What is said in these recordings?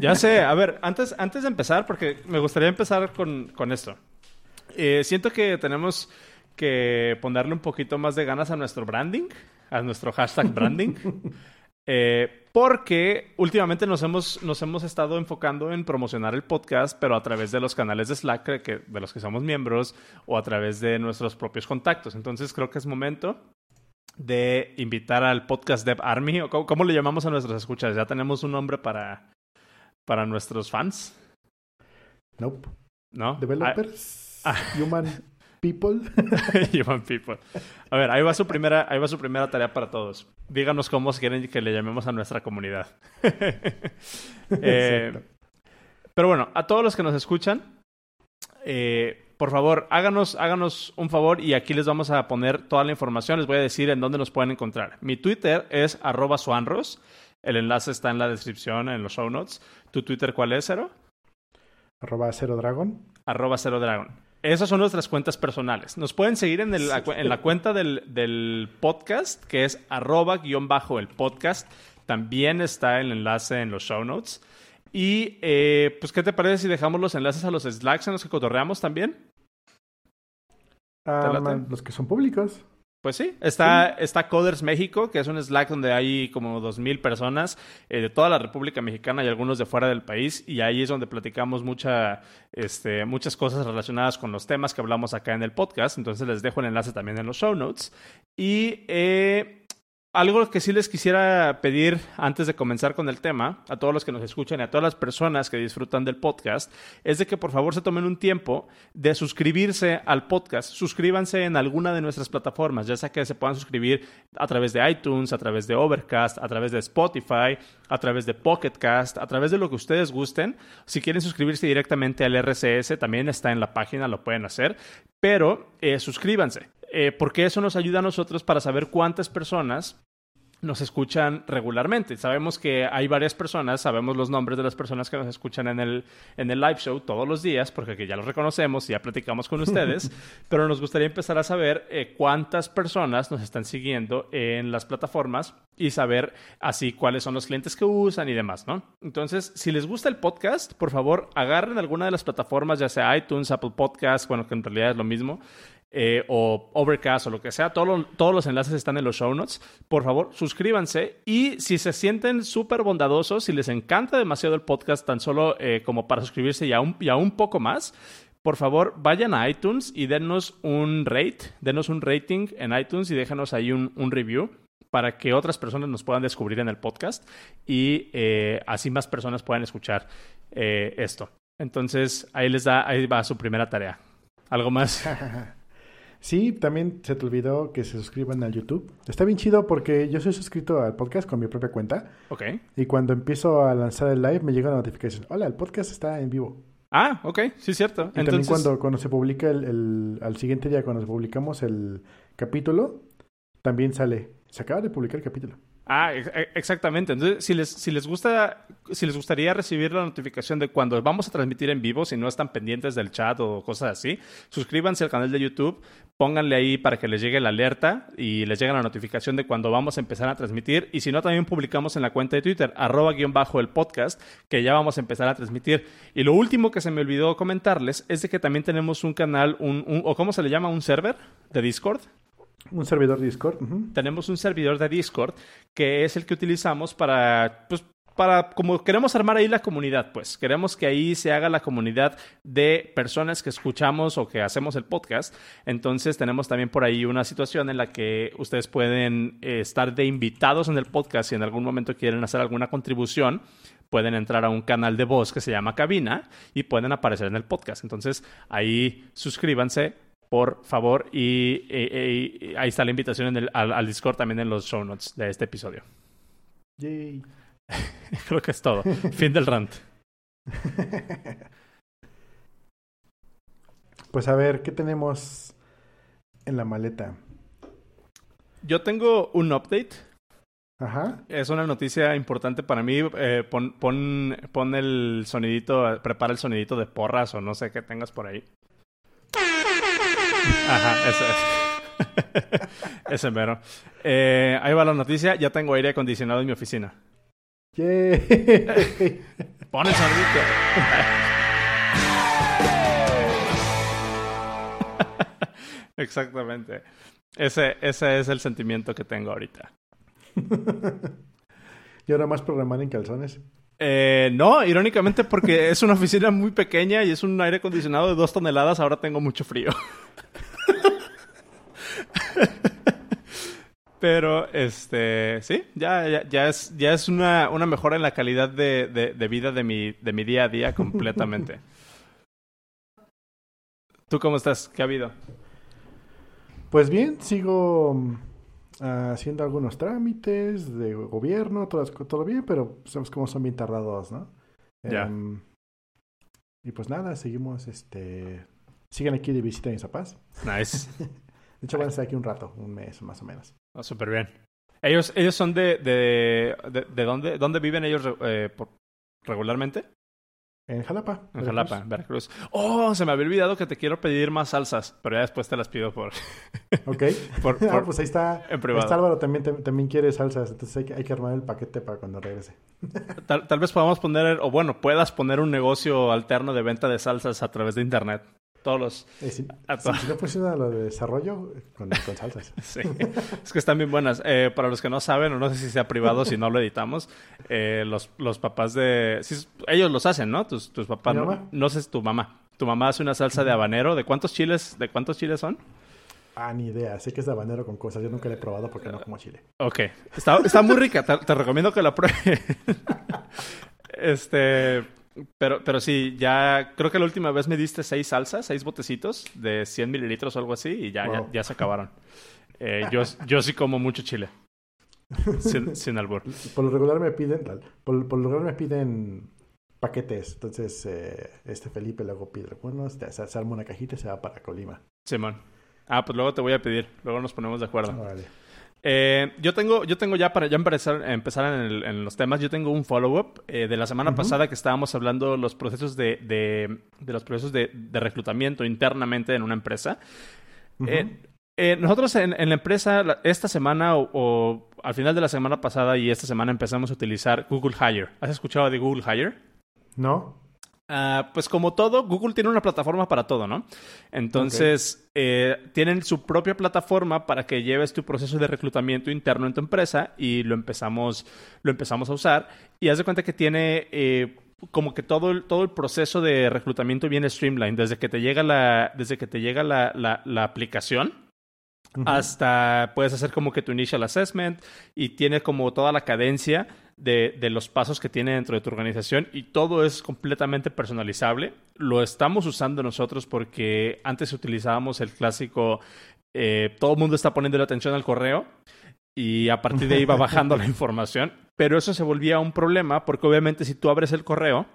Ya sé, a ver, antes, antes de empezar, porque me gustaría empezar con, con esto. Eh, siento que tenemos que ponerle un poquito más de ganas a nuestro branding, a nuestro hashtag branding. Eh, porque últimamente nos hemos, nos hemos estado enfocando en promocionar el podcast, pero a través de los canales de Slack que, de los que somos miembros o a través de nuestros propios contactos. Entonces creo que es momento de invitar al podcast Dev Army, o cómo, le llamamos a nuestros escuchas. ¿Ya tenemos un nombre para, para nuestros fans? Nope. ¿No? Developers. Ah. Human People. Human People. A ver, ahí va su primera, ahí va su primera tarea para todos. Díganos cómo quieren que le llamemos a nuestra comunidad. Eh, pero bueno, a todos los que nos escuchan, eh, por favor, háganos, háganos un favor y aquí les vamos a poner toda la información. Les voy a decir en dónde nos pueden encontrar. Mi Twitter es arroba suanros. El enlace está en la descripción, en los show notes. ¿Tu Twitter cuál es, Cero? Arroba Cero Dragon. Arroba Cero Dragon. Esas son nuestras cuentas personales. Nos pueden seguir en, en la cuenta del, podcast, que es arroba guion bajo el podcast. También está el enlace en los show notes. Y, eh, pues, ¿qué te parece si dejamos los enlaces a los Slacks en los que cotorreamos también? Ah, los que son públicos. Pues sí, está, está Coders México, que es un Slack donde hay como 2.000 personas eh, de toda la República Mexicana y algunos de fuera del país, y ahí es donde platicamos mucha, este, muchas cosas relacionadas con los temas que hablamos acá en el podcast, entonces les dejo el enlace también en los show notes. Y eh, algo que sí les quisiera pedir antes de comenzar con el tema, a todos los que nos escuchan y a todas las personas que disfrutan del podcast, es de que por favor se tomen un tiempo de suscribirse al podcast. Suscríbanse en alguna de nuestras plataformas, ya sea que se puedan suscribir a través de iTunes, a través de Overcast, a través de Spotify, a través de Pocketcast, a través de lo que ustedes gusten. Si quieren suscribirse directamente al RCS, también está en la página, lo pueden hacer, pero eh, suscríbanse eh, porque eso nos ayuda a nosotros para saber cuántas personas nos escuchan regularmente. Sabemos que hay varias personas, sabemos los nombres de las personas que nos escuchan en el, en el live show todos los días, porque ya los reconocemos y ya platicamos con ustedes, pero nos gustaría empezar a saber eh, cuántas personas nos están siguiendo en las plataformas y saber así cuáles son los clientes que usan y demás, ¿no? Entonces, si les gusta el podcast, por favor, agarren alguna de las plataformas, ya sea iTunes, Apple Podcasts, bueno, que en realidad es lo mismo, eh, o Overcast o lo que sea, todos los enlaces están en los show notes. Por favor, suscríbanse y si se sienten súper bondadosos, si les encanta demasiado el podcast, tan solo eh, como para suscribirse y aún, y un poco más, por favor, vayan a iTunes y denos un rate, denos un rating en iTunes y déjanos ahí un, review para que otras personas nos puedan descubrir en el podcast y eh, así más personas puedan escuchar esto. Entonces, ahí les da, ahí va su primera tarea. ¿Algo más? Sí, también se te olvidó que se suscriban al YouTube. Está bien chido porque yo soy suscrito al podcast con mi propia cuenta. Ok. Y cuando empiezo a lanzar el live me llega la notificación. Hola, el podcast está en vivo. Ah, ok, sí, cierto. Y también cuando, cuando se publica el, al siguiente día, cuando publicamos el capítulo, también sale. Se acaba de publicar el capítulo. Ah, e, exactamente. Entonces, si les, si les gusta, si les gustaría recibir la notificación de cuando vamos a transmitir en vivo, si no están pendientes del chat o cosas así, suscríbanse al canal de YouTube, pónganle ahí para que les llegue la alerta y les llegue la notificación de cuando vamos a empezar a transmitir. Y si no, también publicamos en la cuenta de Twitter, arroba guion bajo el podcast, que ya vamos a empezar a transmitir. Y lo último que se me olvidó comentarles es de que también tenemos un canal, un, un o cómo se le llama, un server de Discord. Un servidor Discord. Tenemos un servidor de Discord que es el que utilizamos para, pues, para, como queremos armar ahí la comunidad, pues queremos que ahí se haga la comunidad de personas que escuchamos o que hacemos el podcast. Entonces tenemos también por ahí una situación en la que ustedes pueden eh, estar de invitados en el podcast si en algún momento quieren hacer alguna contribución pueden entrar a un canal de voz que se llama Cabina y pueden aparecer en el podcast. Entonces ahí suscríbanse, por favor. Y, ahí está la invitación al, Discord también en los show notes de este episodio. Yay. Creo que es todo. fin del rant. Pues a ver, ¿qué tenemos en la maleta? Yo tengo un update. Ajá. Es una noticia importante para mí. Eh, pon, pon, pon el sonidito, prepara el sonidito de porras o no sé qué tengas por ahí. Ajá, ese, ese mero. Eh, ahí va la noticia. Ya tengo aire acondicionado en mi oficina. Pon el sonidito. Exactamente. Ese, ese es el sentimiento que tengo ahorita. ¿Y ahora más programar en calzones? Eh, no, irónicamente porque es una oficina muy pequeña y es un aire acondicionado de dos toneladas, ahora tengo mucho frío. Pero, este, sí, ya, ya, es, ya es una, una mejora en la calidad de, de, vida de mi, de mi día a día completamente. ¿Tú cómo estás? ¿Qué ha habido? Pues bien, sigo mm, haciendo algunos trámites de gobierno, todo, todo bien, pero sabes cómo son bien tardados, ¿no? Ya. Em, y pues nada, seguimos, este... Siguen aquí de visita en Zapaz. Nice. de hecho, van a estar aquí un rato, un mes más o menos. Oh, Súper bien. ¿Ellos, ellos son de, de, de, dónde, dónde viven ellos eh, por, regularmente? En Jalapa. En Jalapa, Veracruz. Oh, se me había olvidado que te quiero pedir más salsas, pero ya después te las pido por. Ok. por, ah, pues ahí está. En privado. Está Álvaro también, también quiere salsas, entonces hay que, hay que armar el paquete para cuando regrese. tal, tal vez podamos poner, o bueno, puedas poner un negocio alterno de venta de salsas a través de internet. Todos los... Eh, si, no funciona lo de desarrollo, con, salsas. sí, es que están bien buenas. Eh, para los que no saben, o no sé si sea privado, si no lo editamos, eh, los, los papás de... ellos los hacen, ¿no? Tus, tus papás, no, no sé, tu mamá. Tu mamá hace una salsa de habanero. ¿De cuántos chiles, de cuántos chiles son? Ah, ni idea. Sé que es de habanero con cosas. Yo nunca la he probado porque no como chile. Ok. Está, está muy rica. te, te recomiendo que la pruebes. este... Pero, pero sí, ya creo que la última vez me diste seis salsas, seis botecitos de 100 mililitros o algo así y ya, ya, se acabaron. Eh, yo, yo sí como mucho chile. Sin, sin albur. Por lo regular me piden, por, por lo regular me piden paquetes. Entonces, eh, este Felipe luego pide bueno, se, se, arma una cajita y se va para Colima. Simón. Ah, pues luego te voy a pedir. Luego nos ponemos de acuerdo. Vale. Eh, yo tengo, yo tengo ya para ya empezar, empezar en, los temas, yo tengo un follow-up eh, de la semana pasada que estábamos hablando los procesos de, de, los procesos de, reclutamiento internamente en una empresa. Eh, nosotros en, la empresa esta semana o, al final de la semana pasada y esta semana empezamos a utilizar Google Hire. ¿Has escuchado de Google Hire? No. Ah, pues como todo, Google tiene una plataforma para todo, ¿no? Entonces, eh, tienen su propia plataforma para que lleves tu proceso de reclutamiento interno en tu empresa y lo empezamos, lo empezamos a usar. Y haz de cuenta que tiene eh, como que todo el, todo el proceso de reclutamiento viene streamline, desde que te llega la, desde que te llega la, la, aplicación. Hasta puedes hacer como que tu initial assessment y tiene como toda la cadencia de, de, los pasos que tiene dentro de tu organización y todo es completamente personalizable. Lo estamos usando nosotros porque antes utilizábamos el clásico, eh, todo el mundo está poniendo la atención al correo y a partir de ahí va bajando la información, pero eso se volvía un problema porque obviamente si tú abres el correo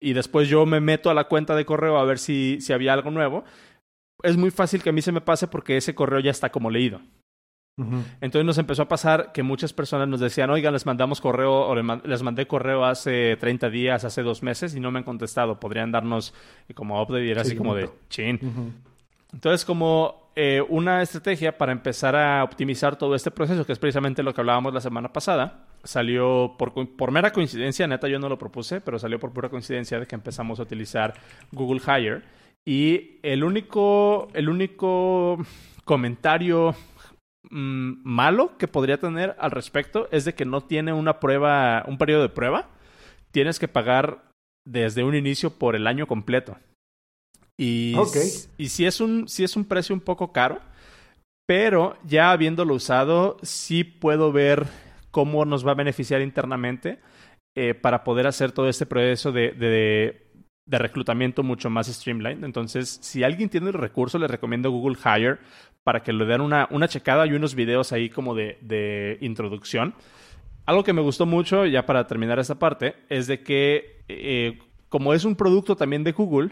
y después yo me meto a la cuenta de correo a ver si, si había algo nuevo, es muy fácil que a mí se me pase porque ese correo ya está como leído. Entonces nos empezó a pasar que muchas personas nos decían, oigan, les mandamos correo o les mandé correo hace 30 días, hace dos meses y no me han contestado. Podrían darnos eh, como update y era así como de chin. Entonces como eh, una estrategia para empezar a optimizar todo este proceso, que es precisamente lo que hablábamos la semana pasada, salió por, por mera coincidencia, neta yo no lo propuse, pero salió por pura coincidencia de que empezamos a utilizar Google Hire. Y el único, el único comentario Mm, malo que podría tener al respecto es de que no tiene una prueba, un periodo de prueba. Tienes que pagar desde un inicio por el año completo. Y, y si es un, si es un precio un poco caro, pero ya habiéndolo usado, sí puedo ver cómo nos va a beneficiar internamente eh, para poder hacer todo este proceso de, de, de reclutamiento mucho más streamlined. Entonces, si alguien tiene el recurso, le recomiendo Google Hire para que le den una, una checada y unos videos ahí como de, de introducción. Algo que me gustó mucho, ya para terminar esta parte, es de que eh, como es un producto también de Google,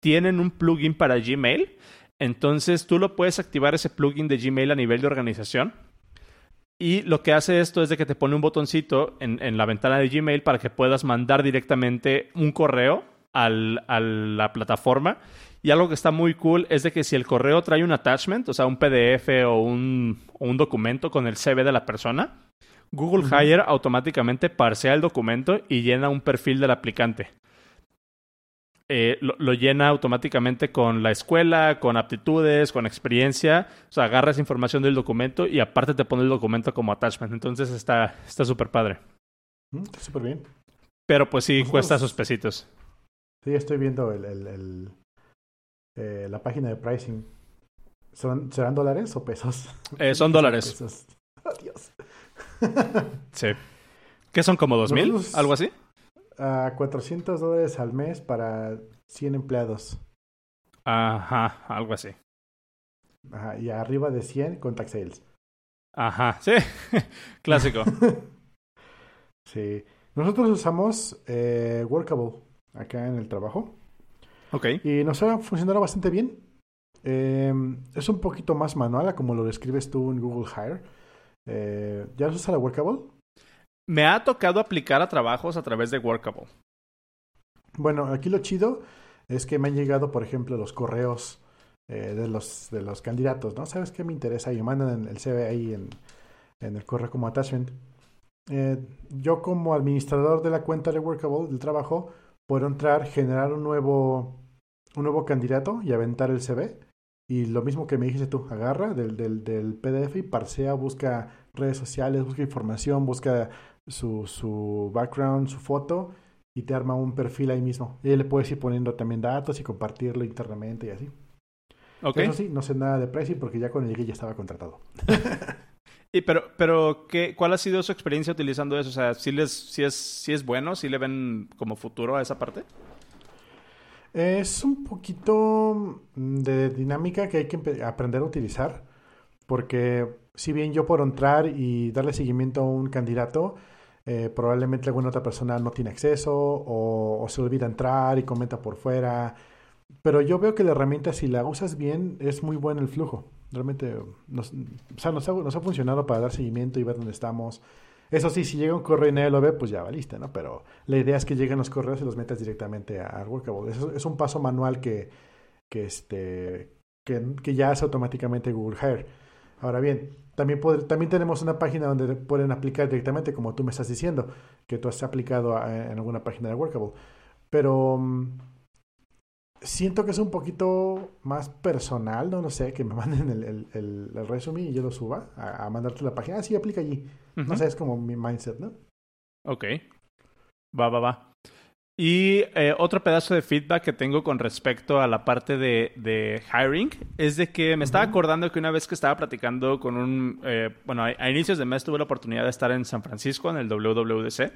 tienen un plugin para Gmail. Entonces tú lo puedes activar ese plugin de Gmail a nivel de organización. Y lo que hace esto es de que te pone un botoncito en, en la ventana de Gmail para que puedas mandar directamente un correo al, a la plataforma y algo que está muy cool es de que si el correo trae un attachment, o sea, un PDF o un, un documento con el CV de la persona, Google Hire automáticamente parsea el documento y llena un perfil del aplicante. Eh, lo, llena automáticamente con la escuela, con aptitudes, con experiencia. O sea, agarra esa información del documento y aparte te pone el documento como attachment. Entonces está súper padre. Mm, está súper bien. Pero pues sí, cuesta sus pesitos. Sí, estoy viendo el, el, eh, la página de pricing. ¿Serán dólares o pesos? Eh, son dólares. Adiós. sí. ¿Qué son como dos mil? ¿Algo así? a 400 dólares al mes para 100 empleados. Ajá, algo así. Ajá, y arriba de 100 contact sales. Ajá, sí, clásico. sí. Nosotros usamos eh, Workable acá en el trabajo. Ok. Y nos ha funcionado bastante bien. Eh, es un poquito más manual, como lo describes tú en Google Hire. Eh, ¿Ya usas la Workable? Me ha tocado aplicar a trabajos a través de Workable. Bueno, aquí lo chido es que me han llegado, por ejemplo, los correos eh, de, los, de los candidatos, ¿no? ¿Sabes qué me interesa? Y me mandan el CV ahí en, en el correo como attachment. Eh, yo como administrador de la cuenta de Workable, del trabajo, puedo entrar, generar un nuevo, un nuevo candidato y aventar el CV. Y lo mismo que me dijiste tú, agarra del, del, del PDF y parsea, busca redes sociales, busca información, busca su, su background, su foto y te arma un perfil ahí mismo. Y le puedes ir poniendo también datos y compartirlo internamente y así. Okay. Eso sí, no sé nada de pricing porque ya cuando llegué ya estaba contratado. y pero, pero ¿qué, ¿cuál ha sido su experiencia utilizando eso? O sea, ¿sí, les, si es, si es bueno? ¿Sí le ven como futuro a esa parte? Es un poquito de dinámica que hay que aprender a utilizar porque si bien yo puedo entrar y darle seguimiento a un candidato, eh, probablemente alguna otra persona no tiene acceso o, se olvida entrar y comenta por fuera. Pero yo veo que la herramienta, si la usas bien, es muy buena el flujo. Realmente nos, o sea, nos, ha, funcionado para dar seguimiento y ver dónde estamos. Eso sí, si llega un correo y nadie lo ve, pues ya va lista, ¿no? Pero la idea es que lleguen los correos y los metas directamente a Workable. Eso es un paso manual que, que, este, que, que ya hace automáticamente Google Hire. Ahora bien, también, también tenemos una página donde pueden aplicar directamente, como tú me estás diciendo, que tú has aplicado en alguna página de Workable. Pero mm, siento que es un poquito más personal, no lo sé, que me manden el, el, el, resumen y yo lo suba a, mandarte la página. Ah, sí, aplica allí. No sé, es como mi mindset, ¿no? Ok. Va, va, va. Y eh, otro pedazo de feedback que tengo con respecto a la parte de, de hiring es de que me estaba acordando que una vez que estaba platicando con un, eh, bueno, a, inicios de mes tuve la oportunidad de estar en San Francisco en el WWDC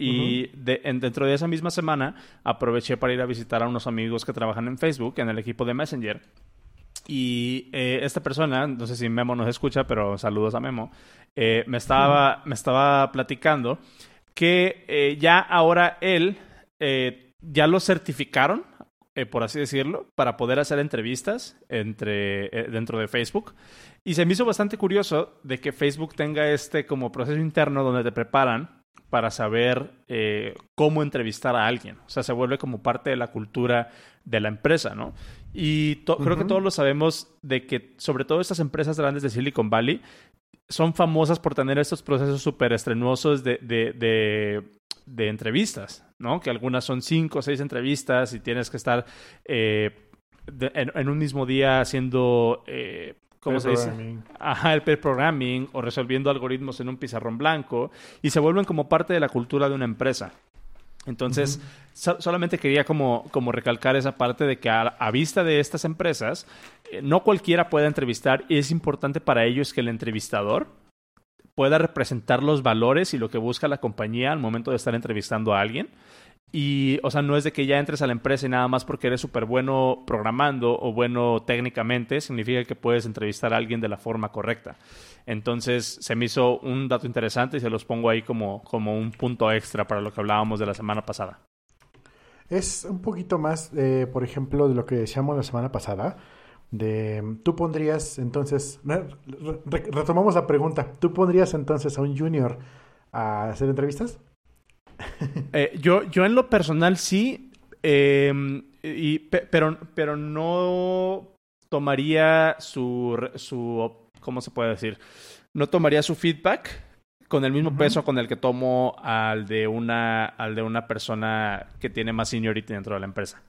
y dentro de esa misma semana aproveché para ir a visitar a unos amigos que trabajan en Facebook en el equipo de Messenger. Y eh, esta persona, no sé si Memo nos escucha, pero saludos a Memo, me, estaba, me estaba platicando que ya ahora él eh, ya lo certificaron, eh, por así decirlo, para poder hacer entrevistas entre, eh, dentro de Facebook. Y se me hizo bastante curioso de que Facebook tenga este como proceso interno donde te preparan para saber cómo entrevistar a alguien. O sea, se vuelve como parte de la cultura de la empresa, ¿no? Y creo que todos lo sabemos de que, sobre todo estas empresas grandes de Silicon Valley, son famosas por tener estos procesos súper estrenuosos de, de entrevistas, ¿no? Que algunas son cinco o seis entrevistas y tienes que estar eh, en, un mismo día haciendo, eh, ¿cómo se dice? Ajá, el pair programming o resolviendo algoritmos en un pizarrón blanco y se vuelven como parte de la cultura de una empresa. Entonces, solamente quería como, como recalcar esa parte de que a, vista de estas empresas, eh, no cualquiera puede entrevistar y es importante para ellos que el entrevistador pueda representar los valores y lo que busca la compañía al momento de estar entrevistando a alguien. Y, o sea, no es de que ya entres a la empresa y nada más porque eres súper bueno programando o bueno técnicamente, significa que puedes entrevistar a alguien de la forma correcta. Entonces, se me hizo un dato interesante y se los pongo ahí como, como un punto extra para lo que hablábamos de la semana pasada. Es un poquito más, eh, por ejemplo, de lo que decíamos la semana pasada de tú pondrías entonces retomamos la pregunta tú pondrías entonces a un junior a hacer entrevistas eh, yo yo en lo personal sí em, y, pero pero no tomaría su su cómo se puede decir no tomaría su feedback con el mismo peso con el que tomo al de una al de una persona que tiene más seniority dentro de la empresa.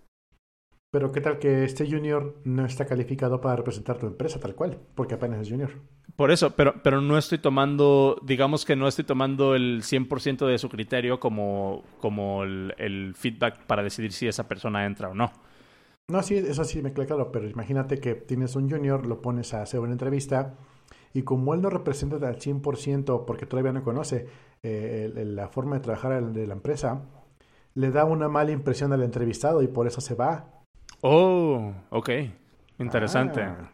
Pero qué tal que este junior no está calificado para representar tu empresa tal cual, porque apenas es junior. Por eso, pero, pero no estoy tomando, digamos que no estoy tomando el 100% de su criterio como, como el, feedback para decidir si esa persona entra o no. No, sí, eso sí me queda claro, pero imagínate que tienes un junior, lo pones a hacer una entrevista y como él no representa al 100% porque todavía no conoce eh, la forma de trabajar de la empresa, le da una mala impresión al entrevistado y por eso se va Oh, ok. Interesante. Ah,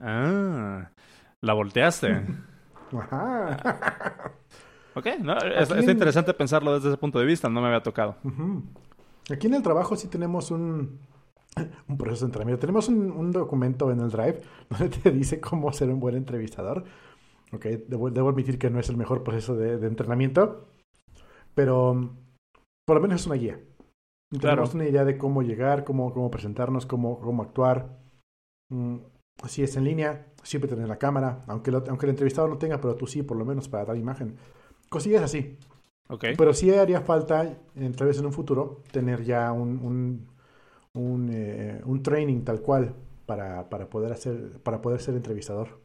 ah la volteaste. Ajá. ok, no, es, interesante pensarlo desde ese punto de vista, no me había tocado. Aquí en el trabajo sí tenemos un, un proceso de entrenamiento. Tenemos un, documento en el Drive donde te dice cómo ser un buen entrevistador. Ok, debo, debo admitir que no es el mejor proceso de, de entrenamiento, pero por lo menos es una guía. Tenemos una idea de cómo llegar, cómo, cómo presentarnos, cómo, cómo actuar. Mm, si es en línea, siempre tener la cámara, aunque, aunque el entrevistado no tenga, pero tú sí, por lo menos para dar imagen. Cosillas así. Okay. Pero sí haría falta, tal vez en un futuro, tener ya un, un, un, eh, un training tal cual para, para, poder hacer, para poder ser entrevistador.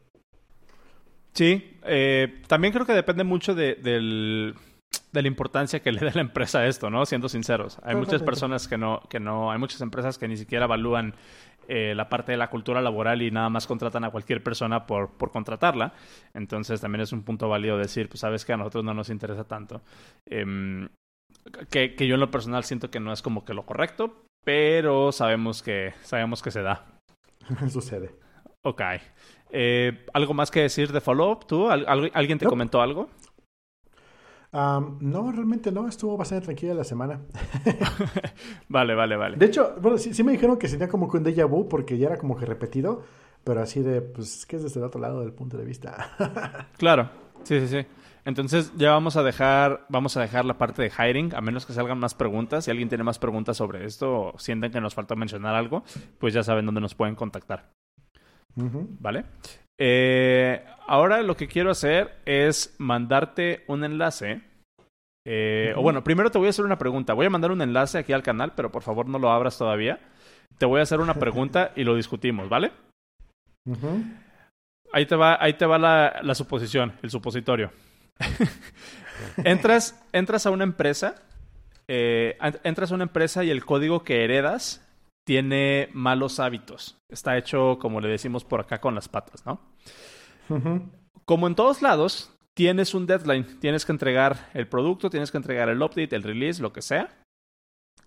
Sí, eh, también creo que depende mucho de, del, de la importancia que le da la empresa a esto, ¿no? Siendo sinceros. Hay muchas personas que no, que no, hay muchas empresas que ni siquiera evalúan eh, la parte de la cultura laboral y nada más contratan a cualquier persona por, por contratarla. Entonces también es un punto válido decir, pues sabes que a nosotros no nos interesa tanto. Em, que, que yo en lo personal siento que no es como que lo correcto, pero sabemos que, sabemos que se da. Sucede. Ok. Eh, ¿Algo más que decir de follow-up? ¿Tú? ¿Alguien te comentó algo? No, realmente no, estuvo bastante tranquila la semana. vale, vale, vale. De hecho, bueno, sí, me dijeron que sería como que un déjà vu porque ya era como que repetido, pero así de, pues, que es desde el otro lado del punto de vista. claro, sí, sí, sí. Entonces ya vamos a dejar, vamos a dejar la parte de hiring, a menos que salgan más preguntas. Si alguien tiene más preguntas sobre esto o sienten que nos falta mencionar algo, pues ya saben dónde nos pueden contactar. ¿Vale? Eh, ahora lo que quiero hacer es mandarte un enlace. Eh, o bueno, primero te voy a hacer una pregunta. Voy a mandar un enlace aquí al canal, pero por favor no lo abras todavía. Te voy a hacer una pregunta y lo discutimos, ¿vale? Ahí te va, ahí te va la, la suposición, el supositorio. entras, entras a una empresa, eh, entras a una empresa y el código que heredas tiene malos hábitos. Está hecho, como le decimos por acá, con las patas, ¿no? Como en todos lados, tienes un deadline. Tienes que entregar el producto, tienes que entregar el update, el release, lo que sea.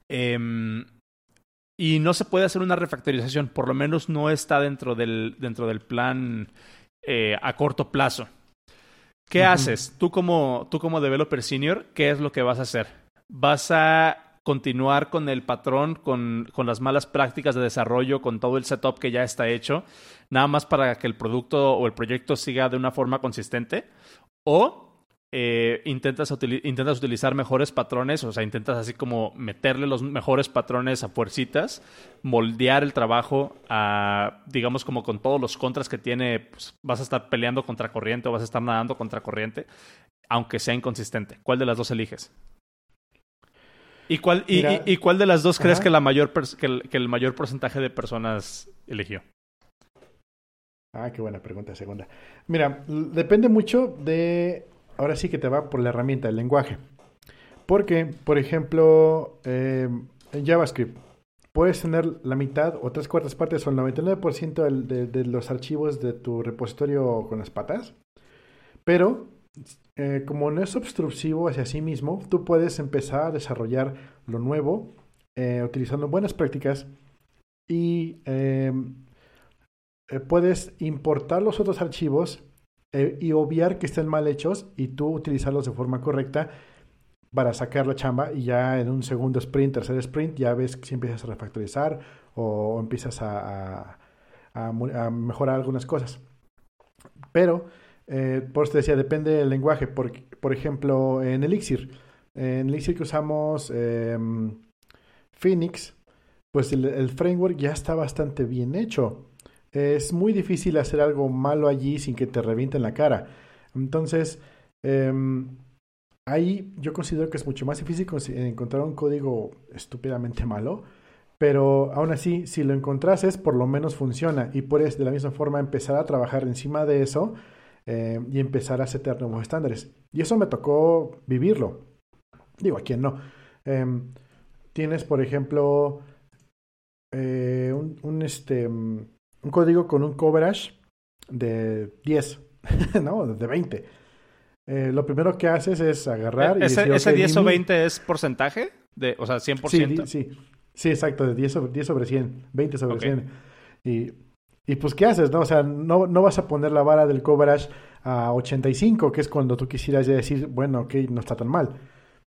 Em, y no se puede hacer una refactorización. Por lo menos no está dentro del, dentro del plan eh, a corto plazo. ¿Qué haces? Tú como, tú como developer senior, ¿qué es lo que vas a hacer? Vas a continuar con el patrón, con, con, las malas prácticas de desarrollo, con todo el setup que ya está hecho, nada más para que el producto o el proyecto siga de una forma consistente, o eh, intentas, intentas utilizar mejores patrones, o sea, intentas así como meterle los mejores patrones a fuercitas, moldear el trabajo a, digamos, como con todos los contras que tiene, pues, vas a estar peleando contra corriente o vas a estar nadando contra corriente, aunque sea inconsistente. ¿Cuál de las dos eliges? ¿Y cuál, y, cuál de las dos crees que, la mayor que el, mayor porcentaje de personas eligió? Ah, qué buena pregunta, segunda. Mira, depende mucho de. Ahora sí que te va por la herramienta, el lenguaje. Porque, por ejemplo, eh, en JavaScript, puedes tener la mitad o tres cuartas partes o el 99% de, de los archivos de tu repositorio con las patas. Pero eh, como no es obstructivo hacia sí mismo, tú puedes empezar a desarrollar lo nuevo eh, utilizando buenas prácticas y em, eh, puedes importar los otros archivos y obviar que estén mal hechos y tú utilizarlos de forma correcta para sacar la chamba y ya en un segundo sprint, tercer sprint, ya ves si empiezas a refactorizar o, empiezas a, a mejorar algunas cosas. Pero eh, por eso te decía, depende del lenguaje. Por, por ejemplo, en Elixir. En Elixir que usamos em, Phoenix, pues el, framework ya está bastante bien hecho. Es muy difícil hacer algo malo allí sin que te revienten la cara. Entonces, Em, ahí yo considero que es mucho más difícil encontrar un código estúpidamente malo, pero aún así, si lo encontrases, por lo menos funciona y puedes de la misma forma empezar a trabajar encima de eso eh, y empezar a setear nuevos estándares. Y eso me tocó vivirlo. Digo, ¿a quién no? Em, tienes, por ejemplo, eh, un, este, un código con un coverage de 10, ¿no? De 20. Eh, lo primero que haces es agarrar y ¿Ese, ese 10 o 20 es porcentaje? De, o sea, 100%. Sí, sí, sí, exacto, de 10 sobre, 10 sobre 100, 20 sobre 100. Y, y, pues, ¿qué haces? No? O sea, no, no vas a poner la vara del coverage a 85, que es cuando tú quisieras ya decir, bueno, ok, no está tan mal.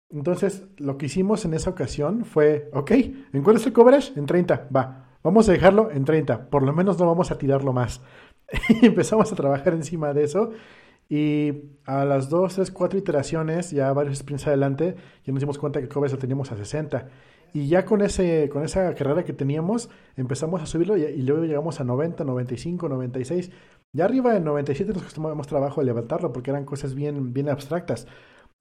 Entonces, lo que hicimos en esa ocasión fue, ok, ¿en el coverage? En 30, va. Vamos a dejarlo en 30, por lo menos no vamos a tirarlo más. y empezamos a trabajar encima de eso. Y a las dos, tres, cuatro iteraciones, ya varios sprints adelante, ya nos dimos cuenta que el coverage lo teníamos a 60. Y ya con, ese, con esa carrera que teníamos, empezamos a subirlo y, luego llegamos a 90, 95, 96. Ya arriba de 97 nos costó más trabajo levantarlo porque eran cosas bien, bien abstractas.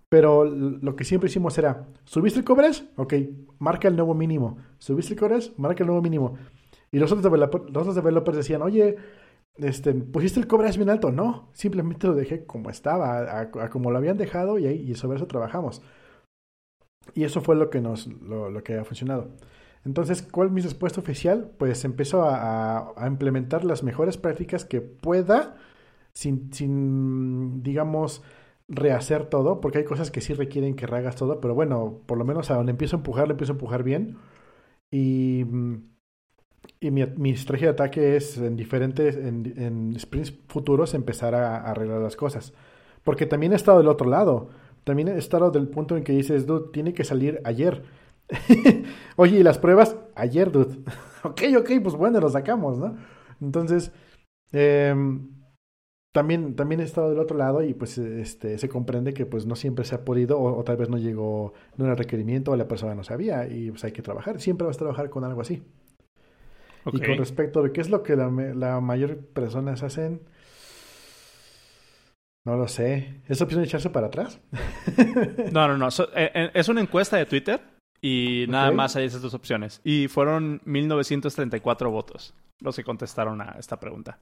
Pero lo que siempre hicimos era, ¿subiste el coverage? Ok, marca el nuevo mínimo. ¿Subiste el coverage? Marca el nuevo mínimo. Y los otros, developers, los otros developers decían, oye, este, ¿pusiste el coverage bien alto? No, simplemente lo dejé como estaba, a, como lo habían dejado y, ahí, y sobre eso trabajamos. Y eso fue lo que nos, lo, que ha funcionado. Entonces, ¿cuál es mi respuesta oficial? Pues empezó a, a, implementar las mejores prácticas que pueda, sin, sin, digamos, rehacer todo, porque hay cosas que sí requieren que rehagas todo, pero bueno, por lo menos a donde empiezo a empujar, le empiezo a empujar bien. Y mm, y mi, mi, estrategia de ataque es en diferentes, en, en sprints futuros, empezar a, arreglar las cosas. Porque también he estado del otro lado. También he estado del punto en que dices, dude, tiene que salir ayer. Oye, ¿y las pruebas? Ayer, dude. ok, ok, pues bueno, lo sacamos, ¿no? Entonces, em, también, también he estado del otro lado y pues este, se comprende que pues no siempre se ha podido o, tal vez no llegó, no era requerimiento o la persona no sabía y pues hay que trabajar. Siempre vas a trabajar con algo así. Y con respecto de qué es lo que la, la mayor personas hacen, no lo sé. ¿Es opción de echarse para atrás? no, no, no. Eh, eh, es una encuesta de Twitter y nada más hay esas dos opciones. Y fueron 1934 votos los que contestaron a esta pregunta.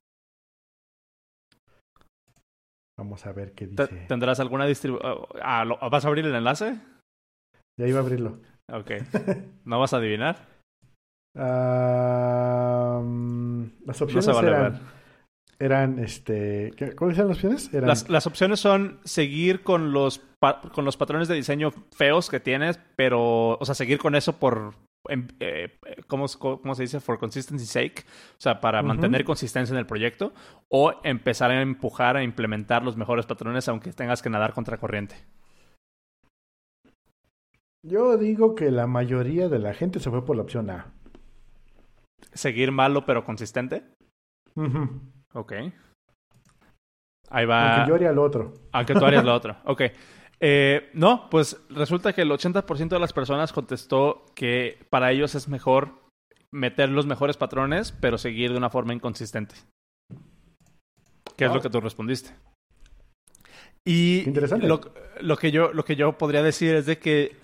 Vamos a ver qué dice. ¿Tendrás alguna distribución? Ah, ¿Vas a abrir el enlace? Ya iba a abrirlo. Ok. ¿No vas a adivinar? las opciones eran, eran, este, ¿cuáles eran las opciones? Las, opciones son seguir con los con los patrones de diseño feos que tienes, pero, o sea, seguir con eso por, em, eh, ¿cómo, se dice? For consistency sake, o sea, para mantener consistencia en el proyecto, o empezar a empujar a implementar los mejores patrones aunque tengas que nadar contra corriente. Yo digo que la mayoría de la gente se fue por la opción A seguir malo pero consistente. Ok. Ahí va. Aunque yo haría lo otro. Aunque tú harías lo otro. Ok. Eh, no, pues resulta que el 80% de las personas contestó que para ellos es mejor meter los mejores patrones, pero seguir de una forma inconsistente. ¿Qué es lo que tú respondiste? Y Interesante. Lo, lo, que yo, lo que yo podría decir es de que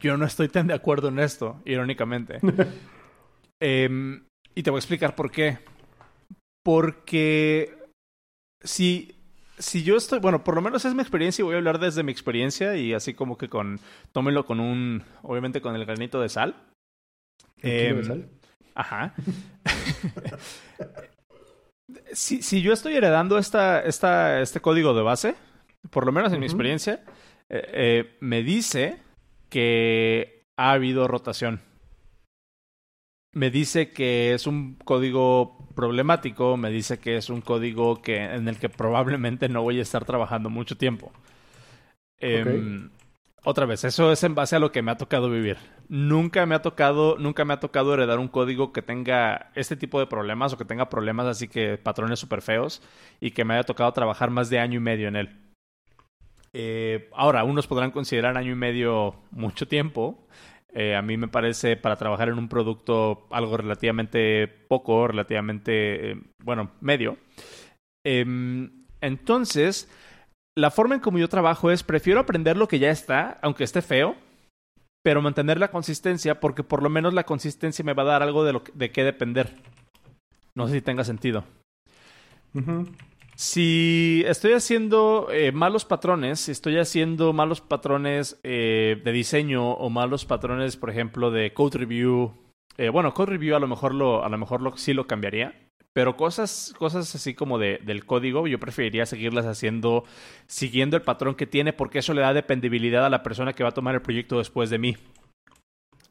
yo no estoy tan de acuerdo en esto, irónicamente. eh, y te voy a explicar por qué. Porque si, si yo estoy, bueno, por lo menos es mi experiencia y voy a hablar desde mi experiencia y así como que con, tómelo con un, obviamente con el granito de sal. ¿El de em, sal? Ajá. si, si yo estoy heredando esta, esta, este código de base, por lo menos en mi experiencia, eh, eh, me dice que ha habido rotación me dice que es un código problemático, me dice que es un código que, en el que probablemente no voy a estar trabajando mucho tiempo. Em, otra vez, eso es en base a lo que me ha tocado vivir. Nunca me ha tocado, nunca me ha tocado heredar un código que tenga este tipo de problemas o que tenga problemas así que patrones súper feos y que me haya tocado trabajar más de año y medio en él. Eh, ahora, unos podrán considerar año y medio mucho tiempo. Eh, a mí me parece para trabajar en un producto algo relativamente poco, relativamente, eh, bueno, medio. Em, entonces, la forma en como yo trabajo es, prefiero aprender lo que ya está, aunque esté feo, pero mantener la consistencia porque por lo menos la consistencia me va a dar algo de, lo de qué depender. No sé si tenga sentido. Si estoy haciendo eh, malos patrones, si estoy haciendo malos patrones eh, de diseño o malos patrones, por ejemplo, de code review, eh, bueno, code review a lo mejor lo, a lo mejor lo, sí lo cambiaría, pero cosas, cosas así como de, del código, yo preferiría seguirlas haciendo siguiendo el patrón que tiene, porque eso le da dependibilidad a la persona que va a tomar el proyecto después de mí.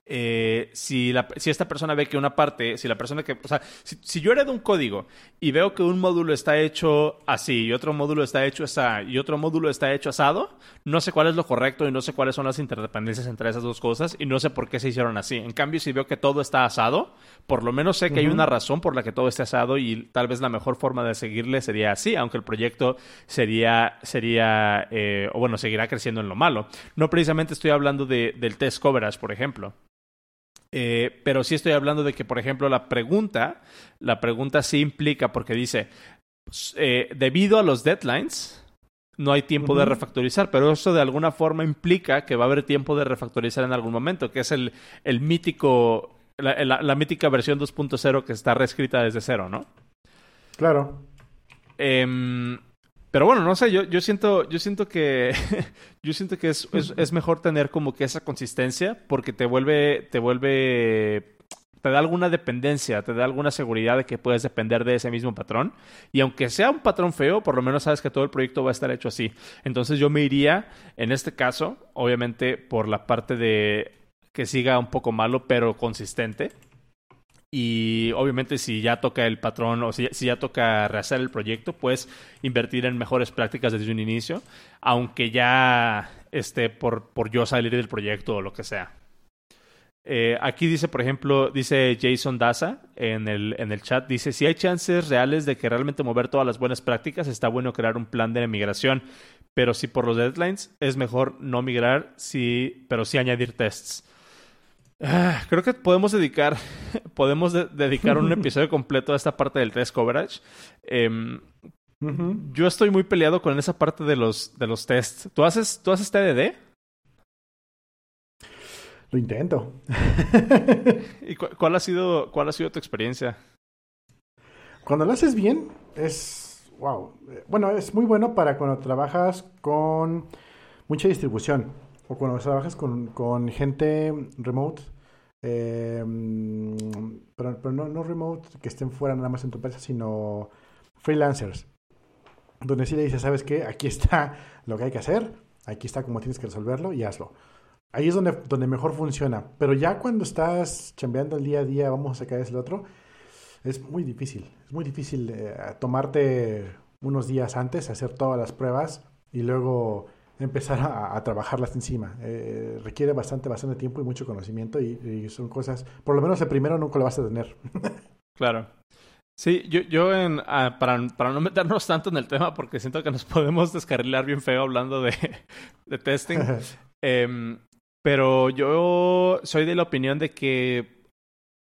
Eh, si, la, si, esta persona ve que una parte, si la persona que, o sea, si, si, yo heredo un código y veo que un módulo está hecho así y otro módulo está hecho así y otro módulo está hecho asado, no sé cuál es lo correcto y no sé cuáles son las interdependencias entre esas dos cosas y no sé por qué se hicieron así. En cambio, si veo que todo está asado, por lo menos sé que hay una razón por la que todo esté asado y tal vez la mejor forma de seguirle sería así, aunque el proyecto sería, sería, eh, o bueno, seguirá creciendo en lo malo. No precisamente estoy hablando de, del test coverage, por ejemplo. Eh, pero sí estoy hablando de que, por ejemplo, la pregunta, la pregunta sí implica, porque dice, eh, debido a los deadlines, no hay tiempo de refactorizar, pero eso de alguna forma implica que va a haber tiempo de refactorizar en algún momento, que es el, el mítico, la, la, mítica versión 2.0 que está reescrita desde cero, ¿no? Claro. Eh, pero bueno, no sé, yo, yo siento, yo siento que yo siento que es, es, mejor tener como que esa consistencia porque te vuelve, te vuelve, te da alguna dependencia, te da alguna seguridad de que puedes depender de ese mismo patrón. Y aunque sea un patrón feo, por lo menos sabes que todo el proyecto va a estar hecho así. Entonces yo me iría, en este caso, obviamente, por la parte de que siga un poco malo, pero consistente. Y obviamente si ya toca el patrón o si, ya toca rehacer el proyecto, pues invertir en mejores prácticas desde un inicio, aunque ya esté por, por yo salir del proyecto o lo que sea. Eh, aquí dice, por ejemplo, dice Jason Daza en el, en el chat, dice, si hay chances reales de que realmente mover todas las buenas prácticas, está bueno crear un plan de migración, pero si por los deadlines es mejor no migrar, sí, pero sí añadir tests. Ah, creo que podemos dedicar, podemos de dedicar un episodio completo a esta parte del test coverage. Eh, uh -huh. Yo estoy muy peleado con esa parte de los, de los tests. ¿Tú haces, ¿Tú haces TDD? Lo intento. ¿Y cu cuál, ha sido, cuál ha sido tu experiencia? Cuando lo haces bien, es. Wow. Bueno, es muy bueno para cuando trabajas con mucha distribución o cuando trabajas con, con gente remote eh, pero, pero no, no, remote que estén fuera nada más en tu empresa, sino freelancers. Donde sí le dices, ¿sabes qué? Aquí está lo que hay que hacer, aquí está cómo tienes que resolverlo y hazlo. Ahí es donde, donde mejor funciona. Pero ya cuando estás chambeando el día a día, vamos a sacar ese otro, es muy difícil. Es muy difícil eh, tomarte unos días antes, hacer todas las pruebas y luego empezar a, a trabajarlas encima. Eh, requiere bastante, bastante tiempo y mucho conocimiento y, y, son cosas, por lo menos el primero nunca lo vas a tener. claro. Sí, yo, yo en, uh, para, para no meternos tanto en el tema, porque siento que nos podemos descarrilar bien feo hablando de, de testing, eh, pero yo soy de la opinión de que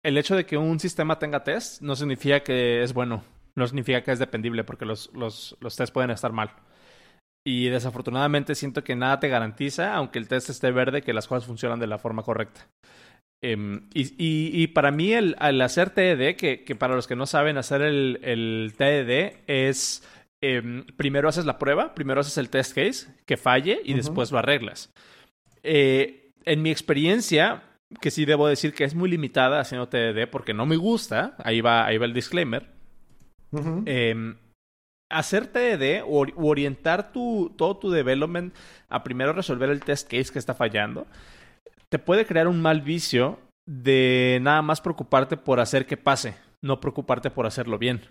el hecho de que un sistema tenga test no significa que es bueno, no significa que es dependible, porque los, los, los tests pueden estar mal. Y desafortunadamente siento que nada te garantiza, aunque el test esté verde, que las cosas funcionan de la forma correcta. Um, y, y, y, para mí el, el hacer TED, que, que, para los que no saben, hacer el, el TED es, um, primero haces la prueba, primero haces el test case, que falle, y uh -huh. después lo arreglas. Eh, en mi experiencia, que sí debo decir que es muy limitada haciendo TED, porque no me gusta, ahí va, ahí va el disclaimer. Uh -huh. eh, hacer TDD o orientar todo tu development a primero resolver el test case que está fallando, te puede crear un mal vicio de nada más preocuparte por hacer que pase, no preocuparte por hacerlo bien.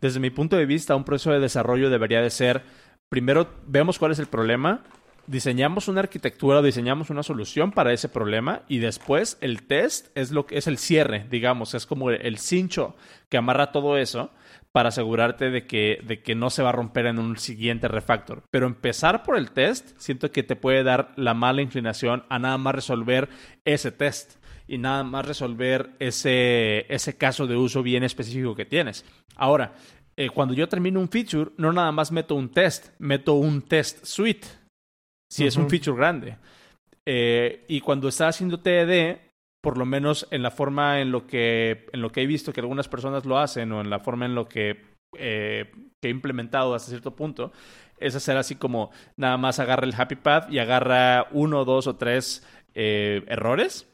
Desde mi punto de vista, un proceso de desarrollo debería de ser, primero vemos cuál es el problema, diseñamos una arquitectura, diseñamos una solución para ese problema y después el test es lo que es el cierre, digamos, es como el cincho que amarra todo eso para asegurarte de que, de que no se va a romper en un siguiente refactor. Pero empezar por el test, siento que te puede dar la mala inclinación a nada más resolver ese test y nada más resolver ese, ese caso de uso bien específico que tienes. Ahora, eh, cuando yo termino un feature, no nada más meto un test, meto un test suite, si es un feature grande. Eh, y cuando está haciendo TED, por lo menos en la forma en lo que, en lo que he visto que algunas personas lo hacen o en la forma en lo que, eh, que he implementado hasta cierto punto, es hacer así como nada más agarra el happy path y agarra uno, dos o tres eh, errores.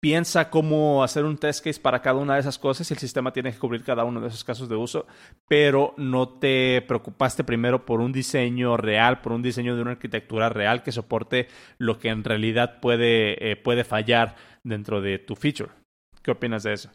Piensa cómo hacer un test case para cada una de esas cosas y el sistema tiene que cubrir cada uno de esos casos de uso, pero no te preocupaste primero por un diseño real, por un diseño de una arquitectura real que soporte lo que en realidad puede, eh, puede fallar dentro de tu feature. ¿Qué opinas de eso?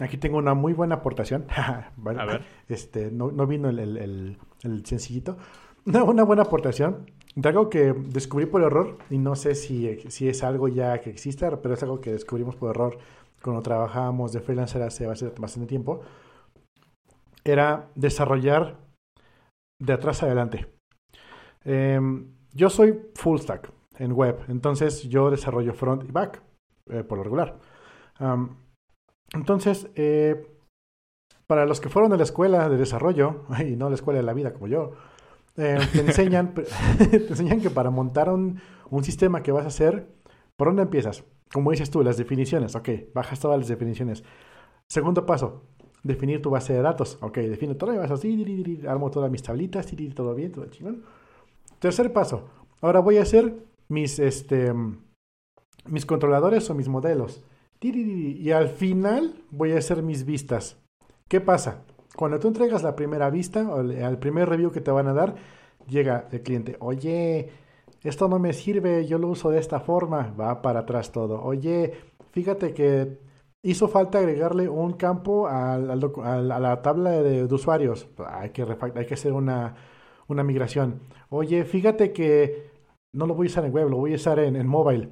Aquí tengo una muy buena aportación. a ver. Este, no, no vino el, el, el, sencillito. Una, una, buena aportación de algo que descubrí por error y no sé si, si es algo ya que exista, pero es algo que descubrimos por error cuando trabajábamos de freelancer hace bastante tiempo. Era desarrollar de atrás adelante. Em, yo soy full stack en web, entonces yo desarrollo front y back eh, por lo regular. Entonces, eh, para los que fueron de la escuela de desarrollo, y no la escuela de la vida como yo, eh, te, enseñan, te enseñan que para montar un, un, sistema que vas a hacer, ¿por dónde empiezas? Como dices tú, las definiciones. Ok, bajas todas las definiciones. Segundo paso, definir tu base de datos. Ok, define todo y vas así, armo todas mis tablitas, todo bien, todo chingón. Tercer paso, ahora voy a hacer mis, este, mis controladores o mis modelos. Y al final voy a hacer mis vistas. ¿Qué pasa? Cuando tú entregas la primera vista o al primer review que te van a dar, llega el cliente, oye, esto no me sirve, yo lo uso de esta forma, va para atrás todo. Oye, fíjate que hizo falta agregarle un campo a la tabla de, usuarios, hay que, hay que hacer una, una, migración. Oye, fíjate que no lo voy a usar en web, lo voy a usar en, en mobile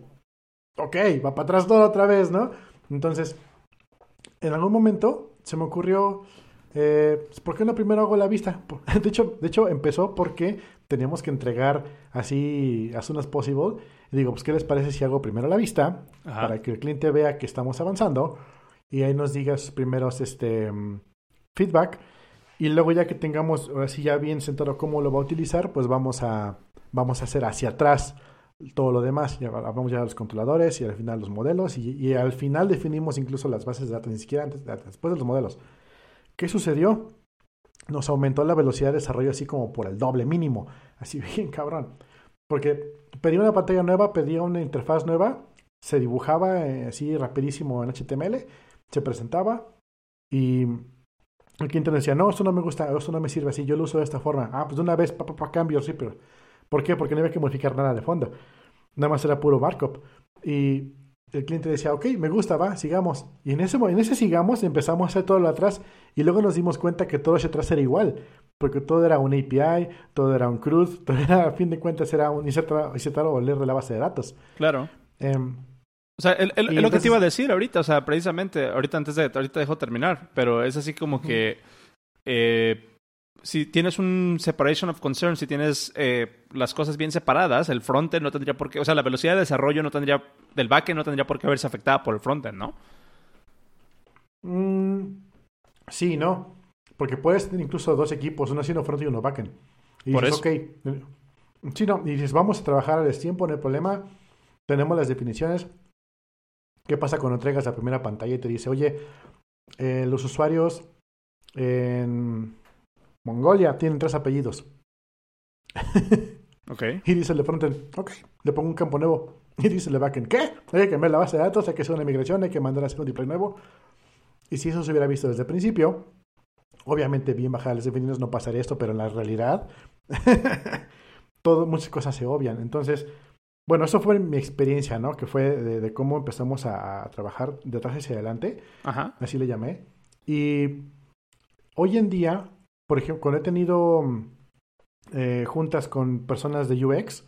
ok, va para atrás todo otra vez, ¿no? Entonces, en algún momento se me ocurrió, eh, ¿por qué no primero hago la vista? De hecho, de hecho, empezó porque teníamos que entregar así as soon as possible. Y digo, pues, ¿qué les parece si hago primero la vista? Para que el cliente vea que estamos avanzando y ahí nos diga sus primeros este, feedback. Y luego ya que tengamos así ya bien sentado cómo lo va a utilizar, pues vamos a, vamos a hacer hacia atrás todo lo demás. Ya vamos ya a los controladores y al final los modelos y, al final definimos incluso las bases de datos, ni siquiera antes, después de los modelos. ¿Qué sucedió? Nos aumentó la velocidad de desarrollo así como por el doble mínimo, así bien cabrón. Porque pedía una pantalla nueva, pedía una interfaz nueva, se dibujaba eh, así rapidísimo en HTML, se presentaba y el cliente decía, no, esto no me gusta, esto no me sirve así, yo lo uso de esta forma. Ah, pues de una vez, pa, pa, cambio, sí, pero ¿Por qué? Porque no había que modificar nada de fondo. Nada más era puro markup. Y el cliente decía, ok, me gusta, va, sigamos. Y en ese, en ese sigamos empezamos a hacer todo lo atrás y luego nos dimos cuenta que todo hacia atrás era igual, porque todo era un API, todo era un CRUD, todo era, a fin de cuentas, era un insertar, o leer de la base de datos. Claro. Em, o sea, el, lo que te iba a decir ahorita, o sea, precisamente, ahorita antes de, ahorita dejo terminar, pero es así como que eh, si tienes un separation of concern, si tienes eh, las cosas bien separadas, el frontend no tendría por qué, o sea, la velocidad de desarrollo no tendría, del backend no tendría por qué verse afectada por el frontend, ¿no? Mm, sí, no. Porque puedes tener incluso dos equipos, uno haciendo frontend y uno backend. Y por dices, eso. ok. Sí, no. Y dices, vamos a trabajar al tiempo, no hay problema. Tenemos las definiciones. ¿Qué pasa cuando entregas la primera pantalla y te dice, oye, eh, los usuarios en Mongolia tienen tres apellidos. ok. Y dice el de frontend, ok, le pongo un campo nuevo. Y dice el de backend, ¿qué? Hay que cambiar la base de datos, hay que hacer una migración, hay que mandar a hacer un deploy nuevo. Y si eso se hubiera visto desde el principio, obviamente bien bajar las definiciones no pasaría esto, pero en la realidad todo, muchas cosas se obvian. Entonces, bueno, eso fue mi experiencia, ¿no? Que fue de, cómo empezamos a, a, trabajar de atrás hacia adelante. Ajá. Así le llamé. Y hoy en día por ejemplo, cuando he tenido eh, juntas con personas de UX,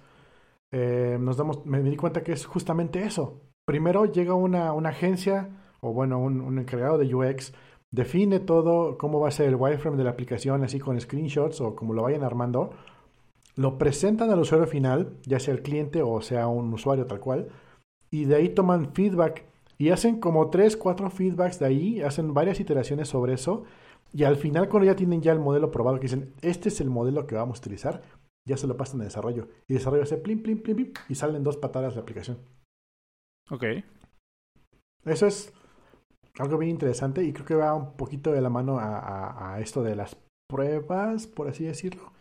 eh, nos damos, me, di cuenta que es justamente eso. Primero llega una, una agencia o bueno, un, un, encargado de UX, define todo, cómo va a ser el wireframe de la aplicación, así con screenshots o como lo vayan armando, lo presentan al usuario final, ya sea el cliente o sea un usuario tal cual, y de ahí toman feedback y hacen como tres, cuatro feedbacks de ahí, hacen varias iteraciones sobre eso Y al final, cuando ya tienen ya el modelo probado, que dicen, este es el modelo que vamos a utilizar, ya se lo pasan a desarrollo. Y desarrollo hace plim, plim, plim, plim, y salen dos patadas de aplicación. Ok. Eso es algo bien interesante y creo que va un poquito de la mano a, esto de las pruebas, por así decirlo.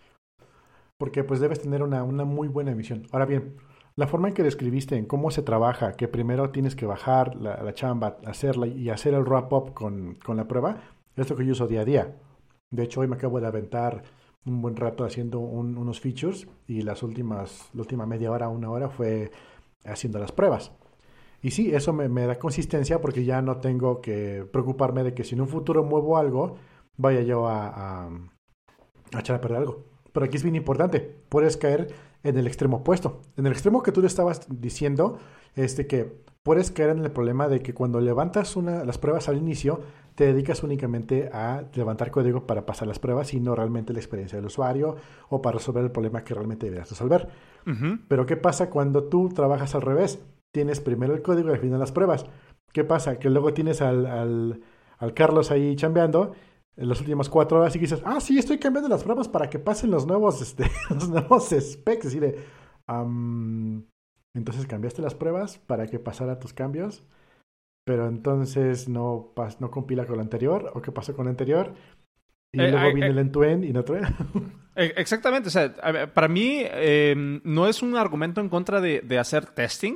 Porque pues debes tener una, una muy buena emisión. Ahora bien, la forma en que describiste en cómo se trabaja, que primero tienes que bajar la, chamba, hacerla y hacer el wrap-up con, con, la prueba, es lo que yo uso día a día. De hecho, hoy me acabo de aventar un buen rato haciendo unos features y las últimas, la última media hora, una hora fue haciendo las pruebas. Y sí, eso me, me, da consistencia porque ya no tengo que preocuparme de que si en un futuro muevo algo, vaya yo a, a, a echar a perder algo. Pero aquí es bien importante, puedes caer en el extremo opuesto. En el extremo que tú le estabas diciendo, este que puedes caer en el problema de que cuando levantas una, las pruebas al inicio, te dedicas únicamente a levantar código para pasar las pruebas y no realmente la experiencia del usuario o para resolver el problema que realmente deberías resolver. Pero ¿qué pasa cuando tú trabajas al revés? Tienes primero el código y al final las pruebas. ¿Qué pasa? Que luego tienes al, al, al Carlos ahí chambeando en las últimas cuatro horas y dices, ah, sí, estoy cambiando las pruebas para que pasen los nuevos, este, los nuevos specs. Y de, entonces cambiaste las pruebas para que pasara tus cambios, pero entonces no, no compila con lo anterior, o qué pasó con lo anterior, y eh, luego viene el end-to-end y no trae. E, exactamente, o sea, para mí em, no es un argumento en contra de, de hacer testing,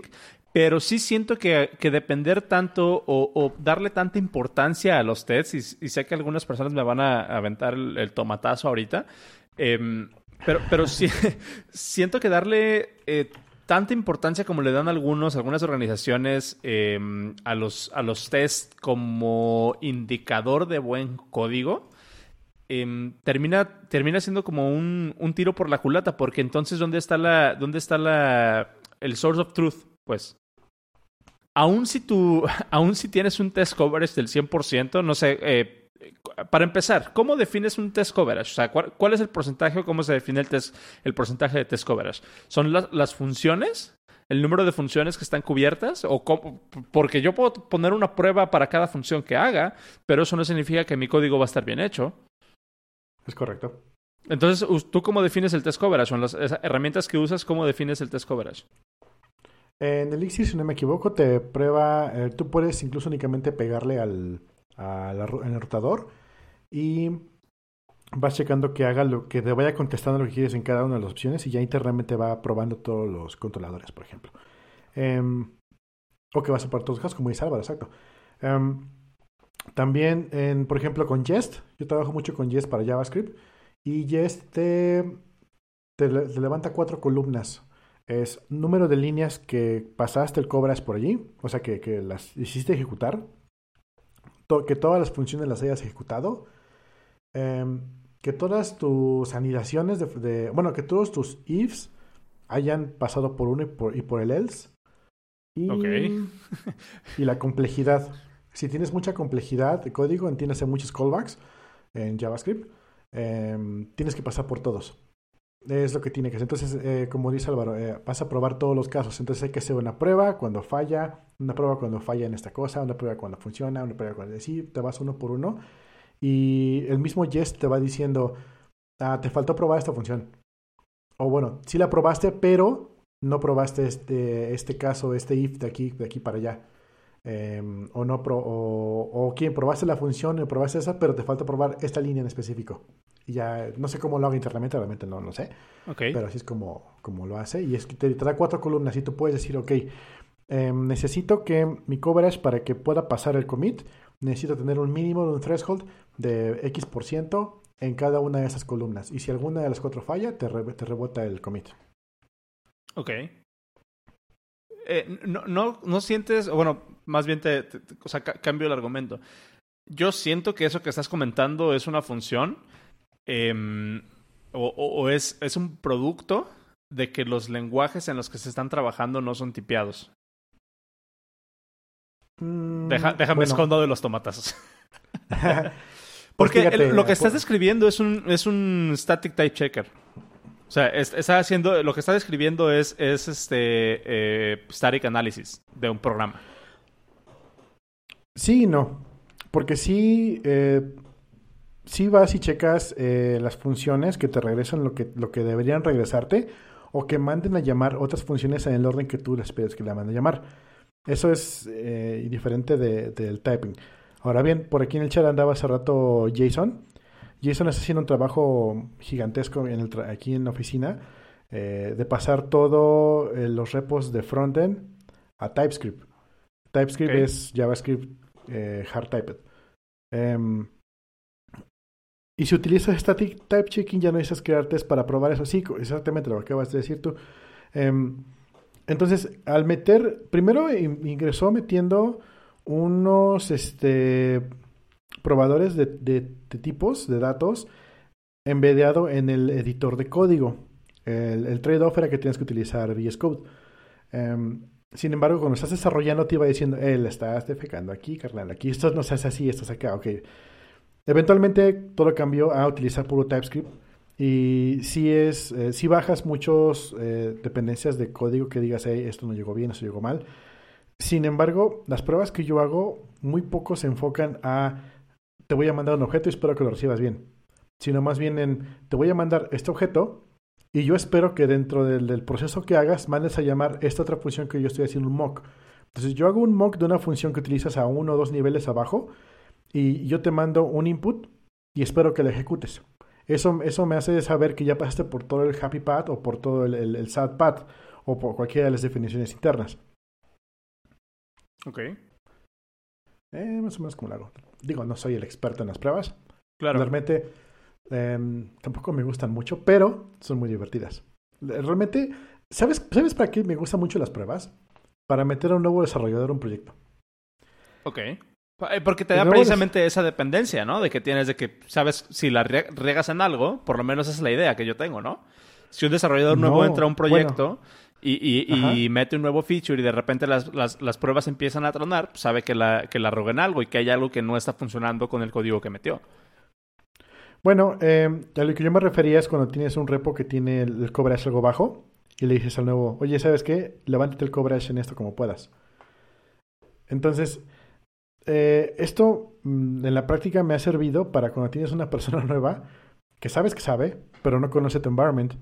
pero sí siento que, que depender tanto o, darle tanta importancia a los tests, y, sé que algunas personas me van a aventar el, tomatazo ahorita, em, pero, pero sí, siento que darle eh, tanta importancia como le dan algunos, algunas organizaciones em, a, los, a los tests como indicador de buen código, em, termina, termina siendo como un, un, tiro por la culata, porque entonces, ¿dónde está la, dónde está la, el source of truth? Pues aún si tú, aún si tienes un test coverage del 100%, no sé, eh, para empezar, ¿cómo defines un test coverage? O sea, ¿cuál, es el porcentaje o cómo se define el, test, el porcentaje de test coverage? ¿Son las funciones? ¿El número de funciones que están cubiertas? O porque yo puedo poner una prueba para cada función que haga, pero eso no significa que mi código va a estar bien hecho. Es correcto. Entonces, ¿tú cómo defines el test coverage? ¿O en las herramientas que usas, cómo defines el test coverage? En Elixir, si no me equivoco, te prueba, eh, tú puedes incluso únicamente pegarle al, al, el rotador y vas checando que haga lo que te vaya contestando lo que quieres en cada una de las opciones y ya internamente va probando todos los controladores, por ejemplo. Em, o que vas a probar todos los casos, como dice Álvaro, exacto. Em, también, en, por ejemplo, con Jest, yo trabajo mucho con Jest para JavaScript y Jest te levanta cuatro columnas es número de líneas que pasaste el cobras por allí, o sea, que, las hiciste ejecutar, que todas las funciones las hayas ejecutado, em, que todas tus anidaciones de, bueno, que todos tus ifs hayan pasado por uno y por, el else. Y, y la complejidad. Si tienes mucha complejidad de código, entiendes muchos callbacks en JavaScript, em, tienes que pasar por todos. Es lo que tiene que hacer. Entonces, eh, como dice Álvaro, eh, vas a probar todos los casos. Entonces hay que hacer una prueba cuando falla, una prueba cuando falla en esta cosa, una prueba cuando funciona, una prueba cuando sí, te vas uno por uno. Y el mismo Yes te va diciendo, ah, te faltó probar esta función. O bueno, sí la probaste, pero no probaste este, este caso, este if de aquí, de aquí para allá. Em, o no pro, o, o quién probaste la función, probaste esa, pero te falta probar esta línea en específico. Y ya, no sé cómo lo haga internamente, realmente no lo sé. Pero así es como, como lo hace. Y es que te, da cuatro columnas y tú puedes decir, ok, em, necesito que mi coverage para que pueda pasar el commit, necesito tener un mínimo de un threshold de X% por ciento en cada una de esas columnas. Y si alguna de las cuatro falla, te, te rebota el commit. Ok. Eh, no, no, no sientes, bueno, más bien te, o sea, cambio el argumento. Yo siento que eso que estás comentando es una función Em, o, es, es, un producto de que los lenguajes en los que se están trabajando no son tipeados. Mm, déjame escondo de los tomatazos. Porque lo que estás describiendo es un, es un static type checker. O sea, está haciendo, lo que está describiendo es, es este eh, static analysis de un programa. Sí y no. Porque sí, eh, si vas y checas eh, las funciones que te regresan lo que, lo que deberían regresarte o que manden a llamar otras funciones en el orden que tú les pides que la manden a llamar. Eso es eh, diferente del typing. Ahora bien, por aquí en el chat andaba hace rato Jason. Jason está haciendo un trabajo gigantesco en el aquí en la oficina eh, de pasar todos los repos de frontend a TypeScript. TypeScript es JavaScript hard typed. Em, y si utilizas static type checking, ya no necesitas crear test para probar eso. Sí, exactamente lo que acabas de decir tú. Em, entonces, al meter, primero ingresó metiendo unos este, probadores de, tipos de datos embedeado en el editor de código. El, trade-off era que tienes que utilizar VS Code. Em, sin embargo, cuando estás desarrollando, te iba diciendo, eh, le estás defecando aquí, carnal, aquí esto no se hace así, esto es acá, ok. Eventualmente todo cambió a utilizar puro TypeScript. Y si es, eh, si bajas muchas eh, dependencias de código que digas, esto no llegó bien, esto llegó mal. Sin embargo, las pruebas que yo hago, muy poco se enfocan a, te voy a mandar un objeto y espero que lo recibas bien. Sino más bien en, te voy a mandar este objeto y yo espero que dentro del, proceso que hagas mandes a llamar esta otra función que yo estoy haciendo un mock. Entonces yo hago un mock de una función que utilizas a uno o dos niveles abajo y yo te mando un input y espero que la ejecutes. Eso, eso me hace saber que ya pasaste por todo el happy path o por todo el, el, sad path o por cualquiera de las definiciones internas. Ok. Eh, más o menos como lo hago. Digo, no soy el experto en las pruebas. Claro. Realmente em, tampoco me gustan mucho, pero son muy divertidas. Realmente, ¿sabes, ¿sabes para qué me gustan mucho las pruebas? Para meter a un nuevo desarrollador a un proyecto. Ok. Eh, porque te da precisamente esa dependencia, ¿no? De que tienes de que, sabes, si la regas en algo, por lo menos esa es la idea que yo tengo, ¿no? Si un desarrollador nuevo entra a un proyecto y, mete un nuevo feature y de repente las, las, pruebas empiezan a tronar, pues sabe que la, que la roguen algo y que hay algo que no está funcionando con el código que metió. Bueno, eh, a lo que yo me refería es cuando tienes un repo que tiene el coverage algo bajo y le dices al nuevo, oye, ¿sabes qué? Levántate el coverage en esto como puedas. Entonces, eh, esto mm, en la práctica me ha servido para cuando tienes una persona nueva que sabes que sabe, pero no conoce tu environment.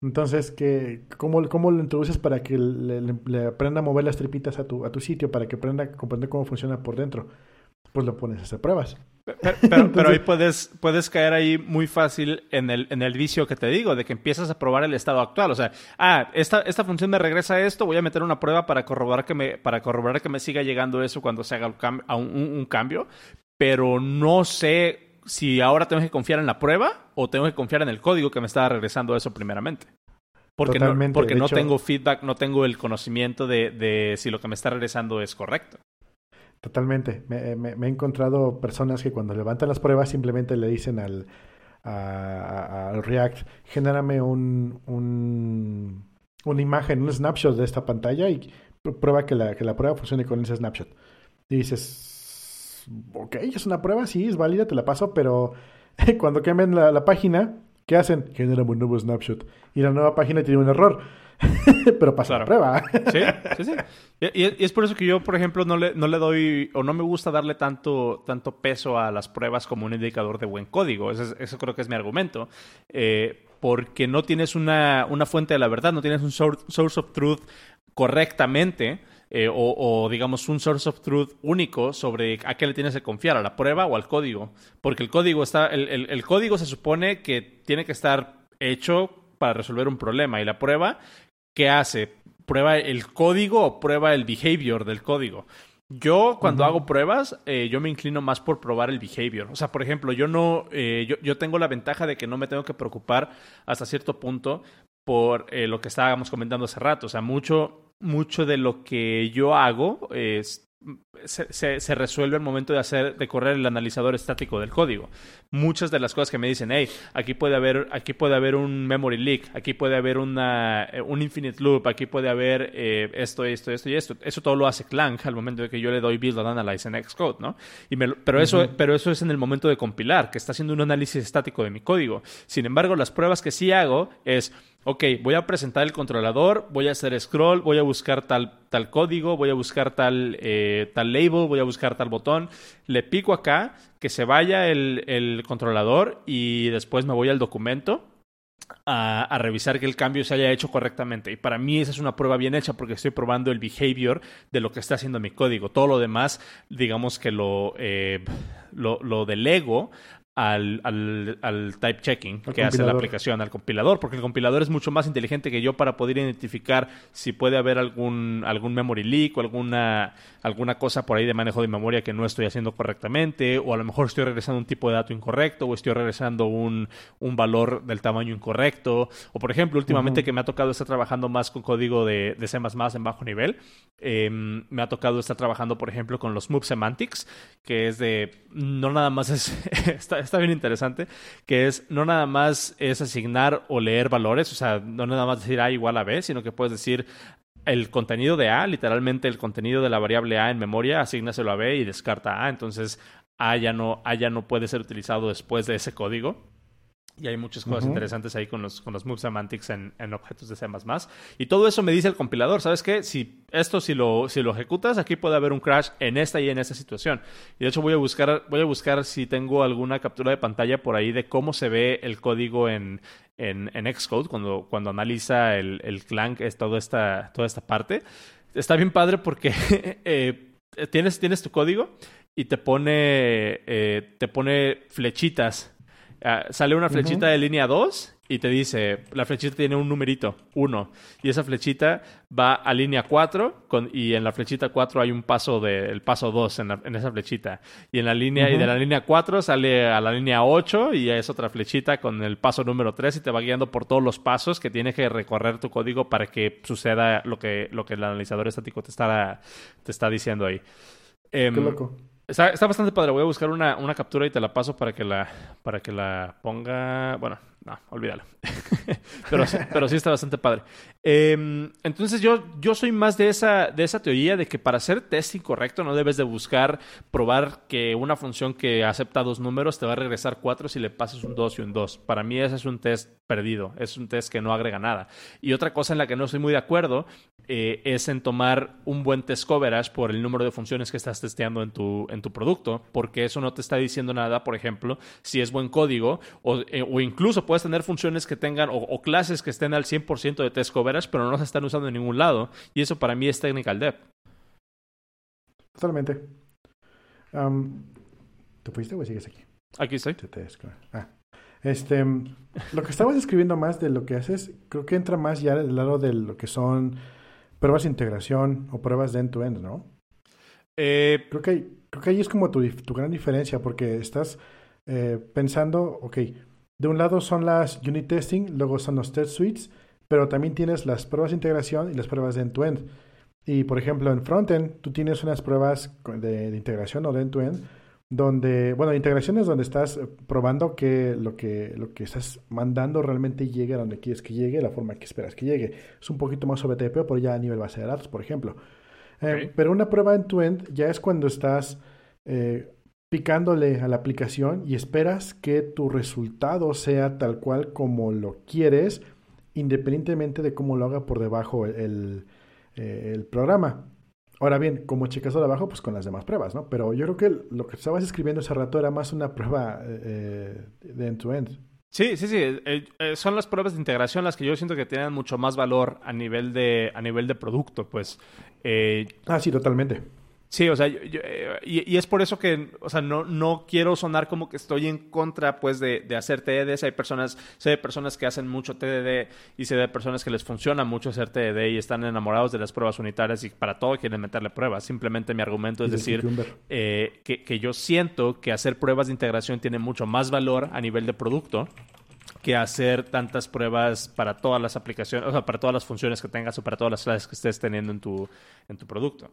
Entonces, que, ¿cómo, ¿cómo lo introduces para que le, aprenda a mover las tripitas a tu, a tu sitio, para que aprenda a comprender cómo funciona por dentro? Pues lo pones a hacer pruebas. Pero, ahí puedes, puedes caer ahí muy fácil en el, en el vicio que te digo, de que empiezas a probar el estado actual. O sea, ah, esta, esta función me regresa esto, voy a meter una prueba para corroborar que me, para corroborar que me siga llegando eso cuando se haga un, cambio, pero no sé si ahora tengo que confiar en la prueba o tengo que confiar en el código que me estaba regresando eso primeramente. Porque, no, porque no tengo feedback, no tengo el conocimiento de, de si lo que me está regresando es correcto. Totalmente. Me, he encontrado personas que cuando levantan las pruebas simplemente le dicen al, al React, genérame un, un, una imagen, un snapshot de esta pantalla y prueba que la, que la prueba funcione con ese snapshot. Y dices, ok, es una prueba, sí, es válida, te la paso, pero cuando cambien la, la página, ¿qué hacen? Generan un nuevo snapshot. Y la nueva página tiene un error. pero pasa la prueba. sí, sí, sí. Y, es por eso que yo, por ejemplo, no le, no le doy o no me gusta darle tanto, tanto peso a las pruebas como un indicador de buen código. Eso, creo que es mi argumento. Eh, porque no tienes una, una, fuente de la verdad, no tienes un source of truth correctamente. Eh, o, digamos un source of truth único sobre a qué le tienes que confiar, a la prueba o al código. Porque el código está, el, el código se supone que tiene que estar hecho para resolver un problema y la prueba ¿qué hace? ¿Prueba el código o prueba el behavior del código? Yo, cuando hago pruebas, eh, yo me inclino más por probar el behavior. O sea, por ejemplo, yo no, eh, yo, yo, tengo la ventaja de que no me tengo que preocupar hasta cierto punto por eh, lo que estábamos comentando hace rato. O sea, mucho, mucho de lo que yo hago es se, se, resuelve al momento de hacer de correr el analizador estático del código. Muchas de las cosas que me dicen, hey, aquí puede haber, aquí puede haber un memory leak, aquí puede haber una, eh, un infinite loop, aquí puede haber eh, esto, esto, esto y esto. Eso todo lo hace Clang al momento de que yo le doy build and analyze en Xcode, ¿no? Y pero, eso, pero eso es en el momento de compilar, que está haciendo un análisis estático de mi código. Sin embargo, las pruebas que sí hago es, ok, voy a presentar el controlador, voy a hacer scroll, voy a buscar tal, tal código, voy a buscar tal, eh, tal label, voy a buscar tal botón, le pico acá, que se vaya el, el controlador y después me voy al documento a, revisar que el cambio se haya hecho correctamente. Y para mí esa es una prueba bien hecha porque estoy probando el behavior de lo que está haciendo mi código. Todo lo demás, digamos que lo, eh, lo, lo delego al, al, al type checking que hace la aplicación, al compilador, porque el compilador es mucho más inteligente que yo para poder identificar si puede haber algún, algún memory leak o alguna, alguna cosa por ahí de manejo de memoria que no estoy haciendo correctamente, o a lo mejor estoy regresando un tipo de dato incorrecto, o estoy regresando un, un valor del tamaño incorrecto, o por ejemplo, últimamente que me ha tocado estar trabajando más con código de, de C++ en bajo nivel, em, me ha tocado estar trabajando, por ejemplo, con los move semantics, que es de, no nada más es, está bien interesante, que es no nada más es asignar o leer valores, o sea, no nada más decir A igual a B, sino que puedes decir el contenido de A, literalmente el contenido de la variable A en memoria, asignaselo a B y descarta A. Entonces, A ya no, A ya no puede ser utilizado después de ese código. Y hay muchas cosas interesantes ahí con los, con los move semantics en, en, objetos de C++. Y todo eso me dice el compilador, ¿sabes qué? Si esto, si lo, si lo ejecutas, aquí puede haber un crash en esta y en esta situación. Y de hecho voy a buscar, voy a buscar si tengo alguna captura de pantalla por ahí de cómo se ve el código en, en, en Xcode cuando, cuando analiza el, el Clank, es toda esta, toda esta parte. Está bien padre porque eh, tienes, tienes tu código y te pone, eh, te pone flechitas Ah, sale una flechita de línea 2 y te dice, la flechita tiene un numerito, 1, y esa flechita va a línea 4 con, y en la flechita 4 hay un paso de, el paso 2 en, en, esa flechita. Y en la línea y de la línea 4 sale a la línea 8 y es otra flechita con el paso número 3 y te va guiando por todos los pasos que tiene que recorrer tu código para que suceda lo que, lo que el analizador estático te está, te está diciendo ahí. Em, Qué loco. Está, está, bastante padre. Voy a buscar una, una, captura y te la paso para que la, para que la ponga. Bueno, no, olvídalo. pero, pero sí está bastante padre. Em, entonces yo, yo soy más de esa, de esa teoría de que para hacer testing correcto no debes de buscar probar que una función que acepta dos números te va a regresar cuatro si le pasas un 2 y un 2. Para mí ese es un test perdido, es un test que no agrega nada. Y otra cosa en la que no estoy muy de acuerdo eh, es en tomar un buen test coverage por el número de funciones que estás testeando en tu, en tu producto, porque eso no te está diciendo nada, por ejemplo, si es buen código o, eh, o incluso puedes tener funciones que tengan o, o clases que estén al 100% de test coverage pero no se están usando en ningún lado. Y eso para mí es technical debt. Totalmente. ¿Te fuiste o sigues aquí? Aquí estoy. Ah. Este, lo que estabas escribiendo más de lo que haces, creo que entra más ya del lado de lo que son pruebas de integración o pruebas de end-to-end, ¿no? Eh, creo, que, creo que ahí es como tu, tu gran diferencia, porque estás eh, pensando, ok, de un lado son las unit testing, luego son los test suites, pero también tienes las pruebas de integración y las pruebas de end-to-end. Y por ejemplo, en frontend, tú tienes unas pruebas de, integración o de end-to-end, donde, bueno, integración es donde estás probando que lo, que lo que estás mandando realmente llegue a donde quieres que llegue, la forma que esperas que llegue. Es un poquito más sobre TP, pero ya a nivel base de datos, por ejemplo. Eh, pero una prueba end-to-end ya es cuando estás eh, picándole a la aplicación y esperas que tu resultado sea tal cual como lo quieres independientemente de cómo lo haga por debajo el, eh, el, programa. Ahora bien, como checas de abajo, pues con las demás pruebas, ¿no? Pero yo creo que lo que estabas escribiendo ese rato era más una prueba eh, de end-to-end. Sí, sí, sí. Eh, son las pruebas de integración las que yo siento que tienen mucho más valor a nivel de, a nivel de producto, pues. ah, sí, totalmente. Sí, o sea, eh, y, es por eso que, o sea, no, no quiero sonar como que estoy en contra, pues, de, de hacer TDDs. Hay personas, sé de personas que hacen mucho TDD y sé de personas que les funciona mucho hacer TDD y están enamorados de las pruebas unitarias y para todo quieren meterle pruebas. Simplemente mi argumento es decir eh, que, que yo siento que hacer pruebas de integración tiene mucho más valor a nivel de producto que hacer tantas pruebas para todas las aplicaciones, o sea, para todas las funciones que tengas o para todas las clases que estés teniendo en tu, en tu producto.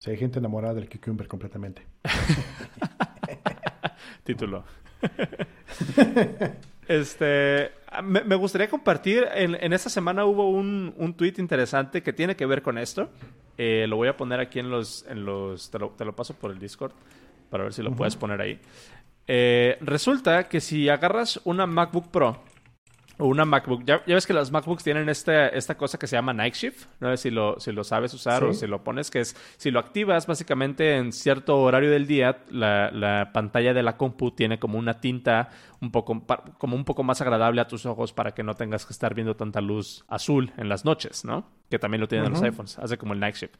Sí, hay gente enamorada del cucumber completamente. Título. este, me, gustaría compartir, en, esta semana hubo un, un tweet interesante que tiene que ver con esto. Eh, lo voy a poner aquí en los, en los te lo, paso por el Discord para ver si lo puedes poner ahí. Eh, resulta que si agarras una MacBook Pro o una MacBook. Ya, ves que las MacBooks tienen este, esta cosa que se llama Night Shift. No sé si lo, si lo sabes usar o si lo pones, que es si lo activas, básicamente en cierto horario del día, la, la pantalla de la compu tiene como una tinta un poco, como un poco más agradable a tus ojos para que no tengas que estar viendo tanta luz azul en las noches, ¿no? Que también lo tienen los iPhones. Hace como el Night Shift.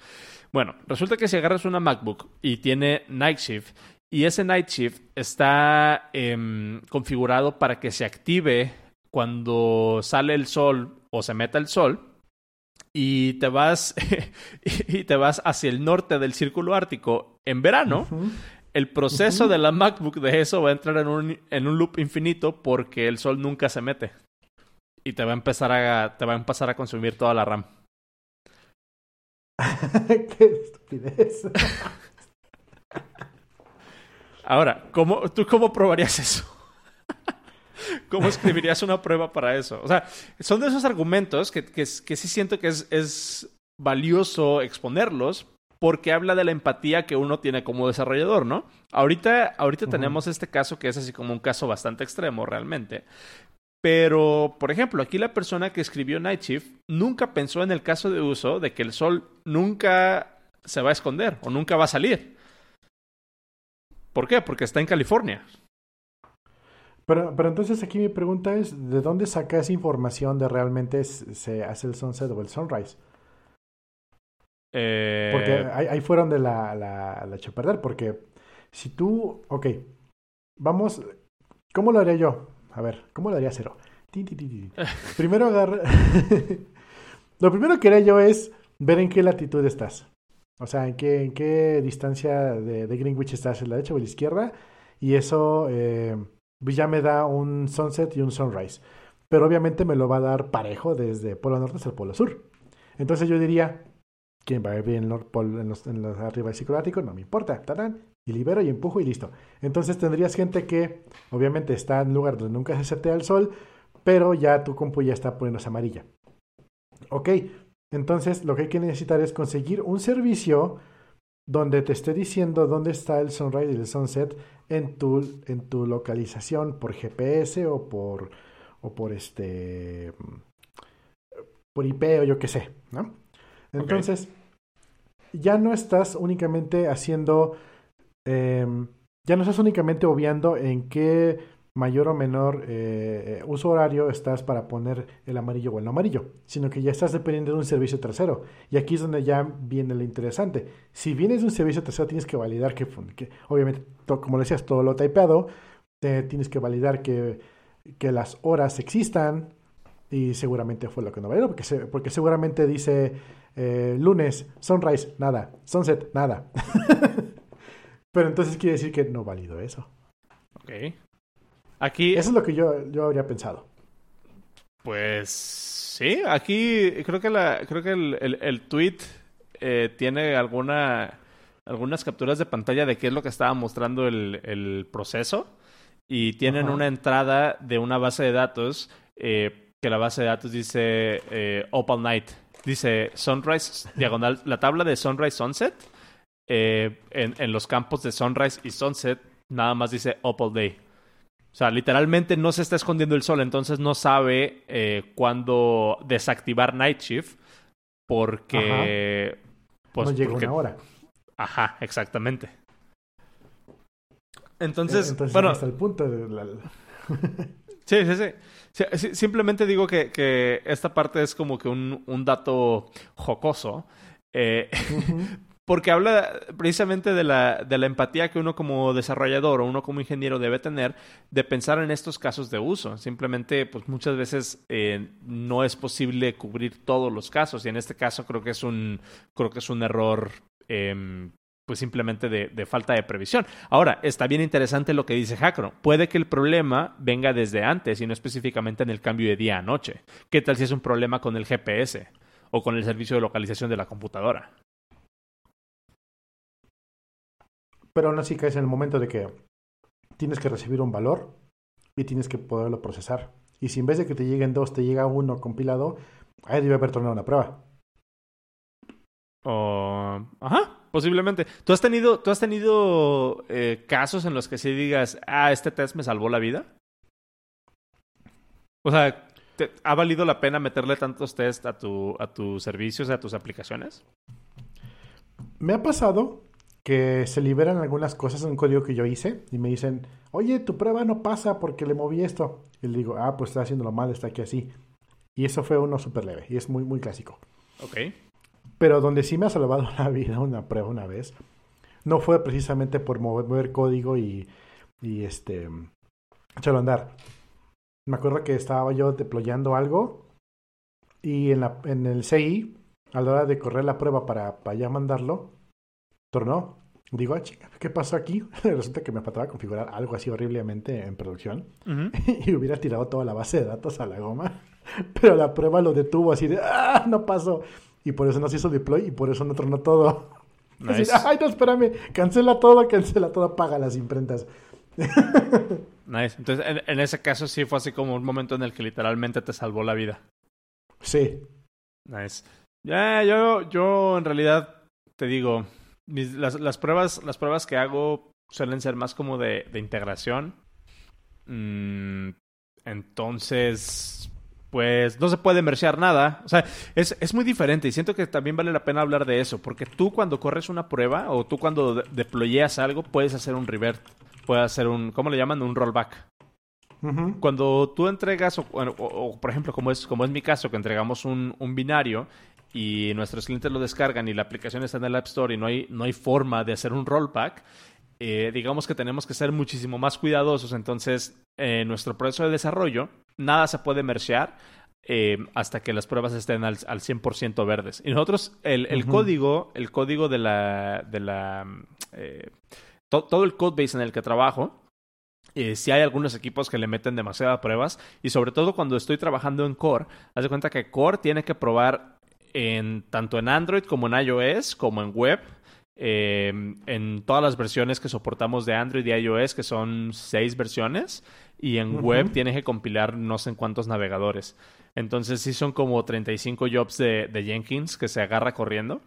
Bueno, resulta que si agarras una MacBook y tiene Night Shift y ese Night Shift está em, configurado para que se active cuando sale el sol o se meta el sol y te vas y te vas hacia el norte del círculo ártico en verano, el proceso de la MacBook de eso va a entrar en un, en un loop infinito porque el sol nunca se mete y te va a empezar a te va a empezar a consumir toda la RAM. Qué estupidez. Ahora, ¿cómo, ¿tú cómo probarías eso? ¿Cómo escribirías una prueba para eso? O sea, son de esos argumentos que, que, sí siento que es, es valioso exponerlos porque habla de la empatía que uno tiene como desarrollador, ¿no? Ahorita, ahorita tenemos este caso que es así como un caso bastante extremo realmente. Pero, por ejemplo, aquí la persona que escribió Night Shift nunca pensó en el caso de uso de que el sol nunca se va a esconder o nunca va a salir. ¿Por qué? Porque está en California. Pero, pero entonces aquí mi pregunta es, ¿de dónde saca esa información de realmente se hace el sunset o el sunrise? Eh... Porque ahí, fueron de la, la, la perder, porque si tú, ok, vamos, ¿cómo lo haría yo? A ver, ¿cómo lo haría Cero? Primero agarra... lo primero que haría yo es ver en qué latitud estás. O sea, en qué, en qué distancia de, de Greenwich estás, en la derecha o en la izquierda. Y eso... Eh, ya me da un sunset y un sunrise. Pero obviamente me lo va a dar parejo desde Polo Norte hasta el Polo Sur. Entonces yo diría, ¿quién va a vivir en, los, en, los, en los arriba del ciclo No me importa. y libero y empujo y listo. Entonces tendrías gente que obviamente está en lugar donde nunca se setea el sol, pero ya tu compu ya está poniéndose amarilla. Ok, entonces lo que hay que necesitar es conseguir un servicio donde te esté diciendo dónde está el sunrise y el sunset en tu, en tu localización por GPS o por, o por este por IP o yo qué sé, ¿no? Entonces, ya no estás únicamente haciendo, em, ya no estás únicamente obviando en qué mayor o menor eh, eh, uso horario estás para poner el amarillo o el no amarillo, sino que ya estás dependiendo de un servicio tercero. Y aquí es donde ya viene lo interesante. Si vienes de un servicio tercero, tienes que validar que, obviamente, como decías, todo lo typeado, tienes que validar que, que, las horas existan, y seguramente fue lo que no validó, porque, porque seguramente dice eh, lunes, sunrise, nada, sunset, nada. Pero entonces quiere decir que no valido eso. Ok. Aquí. Eso es lo que yo, yo habría pensado. Pues sí, aquí creo que la, creo que el, el, tweet eh, tiene alguna algunas capturas de pantalla de qué es lo que estaba mostrando el, el proceso y tienen una entrada de una base de datos eh, que la base de datos dice eh, Opal Night, dice Sunrise diagonal, la tabla de Sunrise Sunset en, en los campos de Sunrise y Sunset nada más dice Opal Day. O sea, literalmente no se está escondiendo el sol, entonces no sabe eh, cuándo desactivar Night Shift porque... Pues, no llega una hora. Ajá, exactamente. Entonces, bueno... Hasta el punto de la... sí, sí, sí, Simplemente digo que, que, esta parte es como que un, un dato jocoso. Eh, porque habla precisamente de la, de la empatía que uno como desarrollador o uno como ingeniero debe tener de pensar en estos casos de uso. Simplemente, pues muchas veces eh, no es posible cubrir todos los casos y en este caso creo que es un, creo que es un error em, pues simplemente de, de, falta de previsión. Ahora, está bien interesante lo que dice Hackro. Puede que el problema venga desde antes y no específicamente en el cambio de día a noche. ¿Qué tal si es un problema con el GPS o con el servicio de localización de la computadora? Pero aún así caes en el momento de que tienes que recibir un valor y tienes que poderlo procesar. Y si en vez de que te lleguen dos, te llega uno compilado, ahí debe haber tornado una prueba. O... Ajá, posiblemente. ¿Tú has tenido, ¿tú has tenido eh, casos en los que sí digas, ah, este test me salvó la vida? O sea, ¿ha valido la pena meterle tantos test a, tu, a tus servicios, a tus aplicaciones? Me ha pasado que se liberan algunas cosas en un código que yo hice y me dicen, oye, tu prueba no pasa porque le moví esto. Y le digo, ah, pues está haciéndolo mal, está aquí así. Y eso fue uno súper leve y es muy, muy clásico. Ok. Pero donde sí me ha salvado la vida una prueba una vez, no fue precisamente por mover, código y, y este, echarlo a andar. Me acuerdo que estaba yo deployando algo y en, la, en el CI, a la hora de correr la prueba para, para ya mandarlo, tornó. Digo, ah, chica, ¿qué pasó aquí? Resulta que me faltaba configurar algo así horriblemente en producción y hubiera tirado toda la base de datos a la goma. Pero la prueba lo detuvo así de, ¡ah! No pasó. Y por eso no se hizo deploy y por eso no tronó todo. Ay, no, espérame, cancela todo, cancela todo, apaga las imprentas. nice. Entonces, en, ese caso sí fue así como un momento en el que literalmente te salvó la vida. Sí. Nice. Ya, yo, yo en realidad te digo, las, pruebas, las pruebas que hago suelen ser más como de, integración. Mm, entonces, pues no se puede merciar nada. O sea, es, es, muy diferente y siento que también vale la pena hablar de eso, porque tú cuando corres una prueba o tú cuando de deployeas algo puedes hacer un revert, puedes hacer un, ¿cómo le llaman? Un rollback. Cuando tú entregas, o, por ejemplo, como es, como es mi caso, que entregamos un, un binario y nuestros clientes lo descargan y la aplicación está en el App Store y no hay, no hay forma de hacer un rollback, eh, digamos que tenemos que ser muchísimo más cuidadosos. Entonces, en nuestro proceso de desarrollo, nada se puede merciar eh, hasta que las pruebas estén al, al 100% verdes. Y nosotros, el, el código, el código de la... De la eh, todo el codebase en el que trabajo, eh, si hay algunos equipos que le meten demasiadas pruebas y sobre todo cuando estoy trabajando en Core, haz de cuenta que Core tiene que probar en, tanto en Android como en iOS como en web eh, en todas las versiones que soportamos de Android y iOS, que son seis versiones, y en web tienes que compilar no sé en cuántos navegadores. Entonces sí son como 35 jobs de, de Jenkins que se agarra corriendo.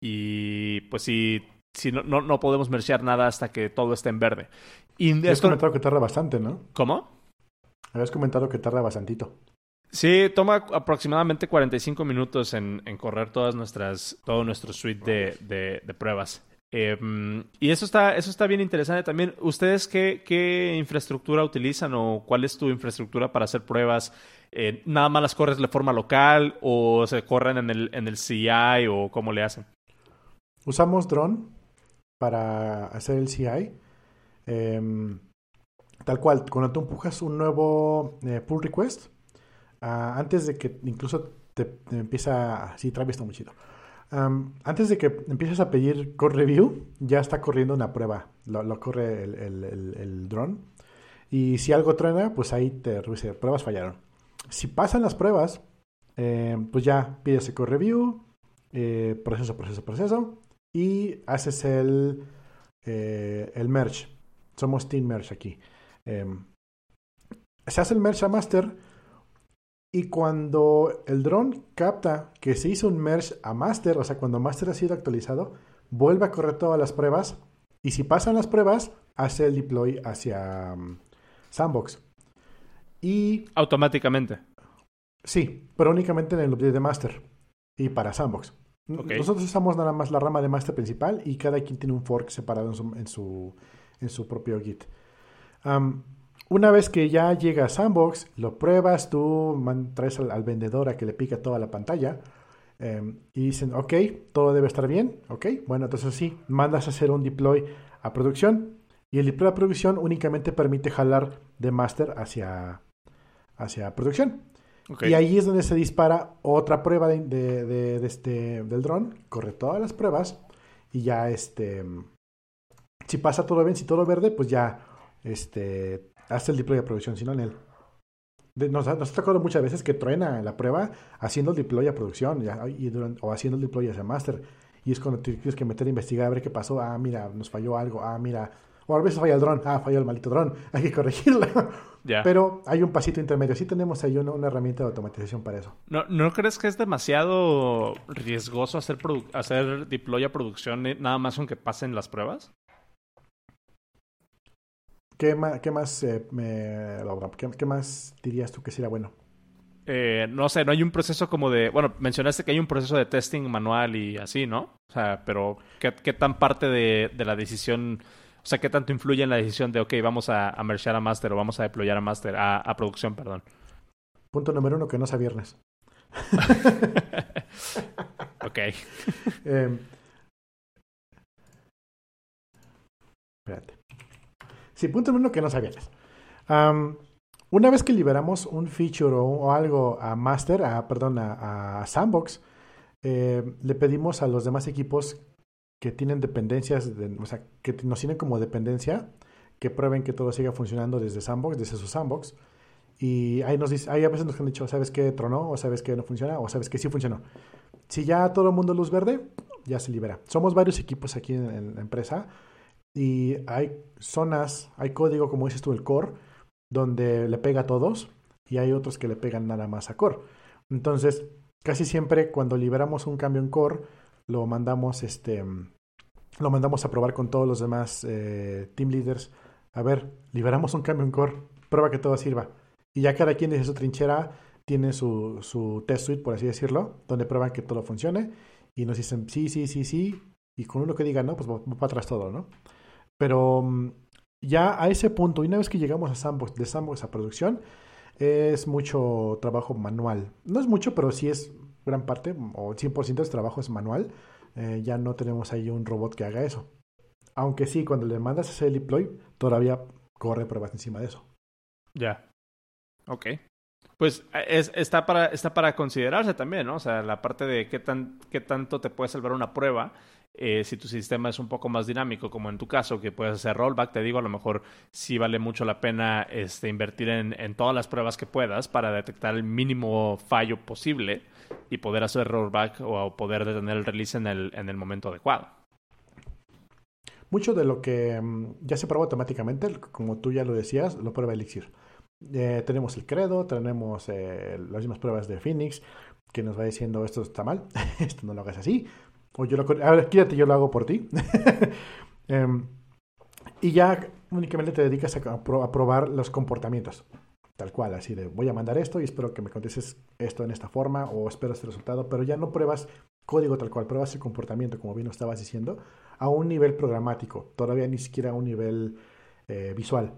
Y pues sí, si no, no, podemos merciar nada hasta que todo esté en verde. Y Has comentado que tarda bastante, ¿no? ¿Cómo? Habías comentado que tarda bastantito. Sí, toma aproximadamente 45 minutos en, correr todas nuestras, todo nuestro suite de, pruebas. Em, y eso está, eso está bien interesante también. ¿Ustedes qué, qué infraestructura utilizan o cuál es tu infraestructura para hacer pruebas? Eh, ¿Nada más las corres de forma local o se corren en el, en el CI o cómo le hacen? Usamos drone para hacer el CI. Em, tal cual, cuando tú empujas un nuevo eh, pull request, Ah, antes de que incluso te, empieza, sí, Travis está muy chido. antes de que empieces a pedir code review, ya está corriendo una prueba. Lo, corre el, el, drone. Y si algo truena, pues ahí te pruebas fallaron. Si pasan las pruebas, eh, pues ya pides el code review, eh, proceso, proceso, proceso, y haces el, eh, el merge. Somos Team Merge aquí. Em, se hace el merge a master y cuando el drone capta que se hizo un merge a master, o sea, cuando master ha sido actualizado, vuelve a correr todas las pruebas. Y si pasan las pruebas, hace el deploy hacia um, Sandbox. Y. Automáticamente. Sí, pero únicamente en el update de master. Y para Sandbox. Nosotros usamos nada más la rama de master principal y cada quien tiene un fork separado en su, en su, propio Git. Um, una vez que ya llega a Sandbox, lo pruebas, tú traes al, vendedor a que le pique toda la pantalla em, y dicen, ok, todo debe estar bien, ok, bueno, entonces sí, mandas a hacer un deploy a producción y el deploy a producción únicamente permite jalar de master hacia, hacia producción. Y ahí es donde se dispara otra prueba de, este, del dron, corre todas las pruebas y ya este, si pasa todo bien, si todo verde, pues ya este, hace el deploy a producción, sino en él. nos, ha tocado muchas veces que truena la prueba haciendo el deploy a producción o haciendo el deploy hacia master. Y es cuando tienes que meter a investigar a ver qué pasó. Ah, mira, nos falló algo. Ah, mira. O a veces falla el dron. Ah, falló el maldito dron. Hay que corregirlo. Pero hay un pasito intermedio. Sí tenemos ahí una, herramienta de automatización para eso. ¿No, ¿No crees que es demasiado riesgoso hacer, hacer deploy a producción eh, nada más aunque pasen las pruebas? ¿Qué más, qué más, eh, me, ¿qué, más dirías tú que sería bueno? eh, no sé, no hay un proceso como de, bueno, mencionaste que hay un proceso de testing manual y así, ¿no? O sea, pero ¿qué, qué tan parte de, de, la decisión, o sea, qué tanto influye en la decisión de, ok, vamos a, a mergear a master o vamos a deployar a master, a, a producción, perdón? Punto número uno, que no sea viernes. ok. eh, espérate. Sí, punto número que no viernes. Um, una vez que liberamos un feature o, algo a master, a, perdón, a, Sandbox, eh, le pedimos a los demás equipos que tienen dependencias, de, o sea, que nos tienen como dependencia, que prueben que todo siga funcionando desde Sandbox, desde su Sandbox. Y ahí nos dice, ahí a veces nos han dicho, ¿sabes qué tronó? ¿O sabes que no funciona? ¿O sabes que sí funcionó? Si ya todo el mundo luz verde, ya se libera. Somos varios equipos aquí en la empresa y hay zonas, hay código, como dices tú, el core, donde le pega a todos y hay otros que le pegan nada más a core. Entonces, casi siempre cuando liberamos un cambio en core, lo mandamos, este, lo mandamos a probar con todos los demás eh, team leaders. A ver, liberamos un cambio en core, prueba que todo sirva. Y ya cada quien desde su trinchera tiene su, su test suite, por así decirlo, donde prueban que todo funcione y nos dicen sí, sí, sí, sí. Y con uno que diga no, pues va, va para atrás todo, ¿no? Pero mm, ya a ese punto, y una vez que llegamos a Sandbox, de Sandbox a producción, es mucho trabajo manual. No es mucho, pero sí es gran parte, o 100% del trabajo es manual. Eh, ya no tenemos ahí un robot que haga eso. Aunque sí, cuando le mandas a hacer el deploy, todavía corre pruebas encima de eso. Ya. Ok. Pues es, está, para, está para considerarse también, ¿no? O sea, la parte de qué, tan, qué tanto te puede salvar una prueba eh, si tu sistema es un poco más dinámico, como en tu caso, que puedes hacer rollback, te digo, a lo mejor sí vale mucho la pena este, invertir en, todas las pruebas que puedas para detectar el mínimo fallo posible y poder hacer rollback o poder detener el release en el, en el momento adecuado. Mucho de lo que um, ya se prueba automáticamente, como tú ya lo decías, lo prueba Elixir. Eh, tenemos el credo, tenemos eh, las mismas pruebas de Phoenix, que nos va diciendo esto está mal, esto no lo hagas así, o yo lo, a ver, quédate, yo lo hago por ti. um, y ya únicamente te dedicas a, a, probar los comportamientos. Tal cual, así de voy a mandar esto y espero que me contestes esto en esta forma o espero este resultado, pero ya no pruebas código tal cual, pruebas el comportamiento, como bien lo estabas diciendo, a un nivel programático, todavía ni siquiera a un nivel eh, visual.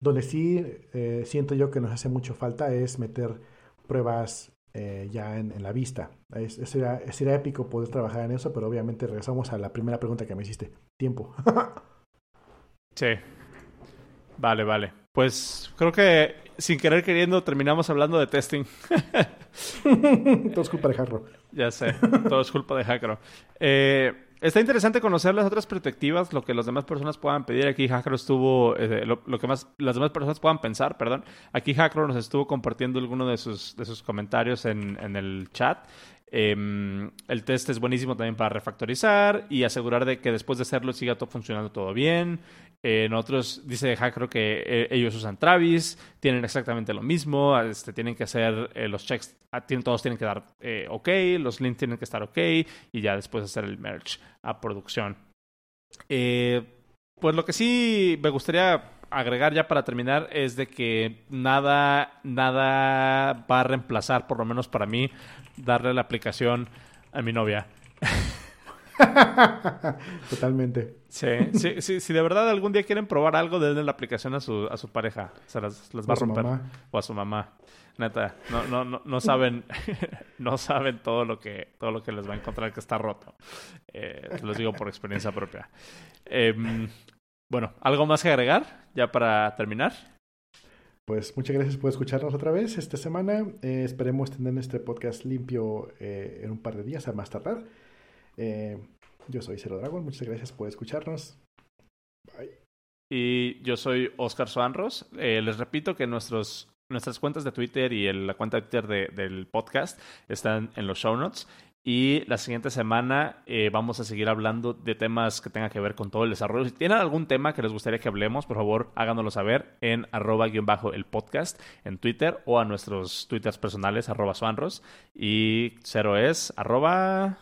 Donde sí eh, siento yo que nos hace mucho falta es meter pruebas eh, ya en, en, la vista. Es, sería, épico poder trabajar en eso, pero obviamente regresamos a la primera pregunta que me hiciste. Tiempo. sí. Vale, vale. Pues creo que sin querer queriendo terminamos hablando de testing. todo es culpa de Hackro. Ya sé, todo es culpa de Hackro. Eh, está interesante conocer las otras perspectivas, lo que las demás personas puedan pedir. Aquí Hackro estuvo, eh, lo, que más las demás personas puedan pensar, perdón. Aquí Hackro nos estuvo compartiendo algunos de sus, de sus comentarios en, en el chat. Eh, el test es buenísimo también para refactorizar y asegurar de que después de hacerlo siga todo funcionando todo bien. Eh, en otros dice Hackro que eh, ellos usan Travis, tienen exactamente lo mismo, este, tienen que hacer eh, los checks, tienen, todos tienen que dar OK, los links tienen que estar OK y ya después hacer el merge a producción. pues lo que sí me gustaría agregar ya para terminar es de que nada, nada va a reemplazar, por lo menos para mí, darle la aplicación a mi novia. Totalmente. Sí, sí, sí, si de verdad algún día quieren probar algo, denle la aplicación a su, a su pareja. Se las, las va a, a romper. Mamá. O a su mamá. Neta, no, no, no, no saben, no saben todo lo que, todo lo que les va a encontrar que está roto. Eh, te los digo por experiencia propia. Eh, bueno, ¿algo más que agregar ya para terminar? Pues muchas gracias por escucharnos otra vez esta semana. Eh, esperemos tener este podcast limpio eh, en un par de días, a más tardar. Eh, yo soy Cero Dragon, muchas gracias por escucharnos. Bye. Y yo soy Oscar Soanros. les repito que nuestros nuestras cuentas de Twitter y el, la cuenta de Twitter de, del podcast están en los show notes. Y la siguiente semana eh, vamos a seguir hablando de temas que tengan que ver con todo el desarrollo. Si tienen algún tema que les gustaría que hablemos, por favor, háganoslo saber en arroba guion bajo el podcast en Twitter o a nuestros twitters personales, arroba suanros. Y cero es arroba...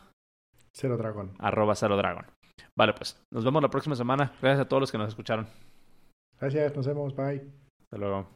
Cero dragón. Arroba cero dragón. Vale, pues nos vemos la próxima semana. Gracias a todos los que nos escucharon. Gracias, nos vemos. Bye. Hasta luego.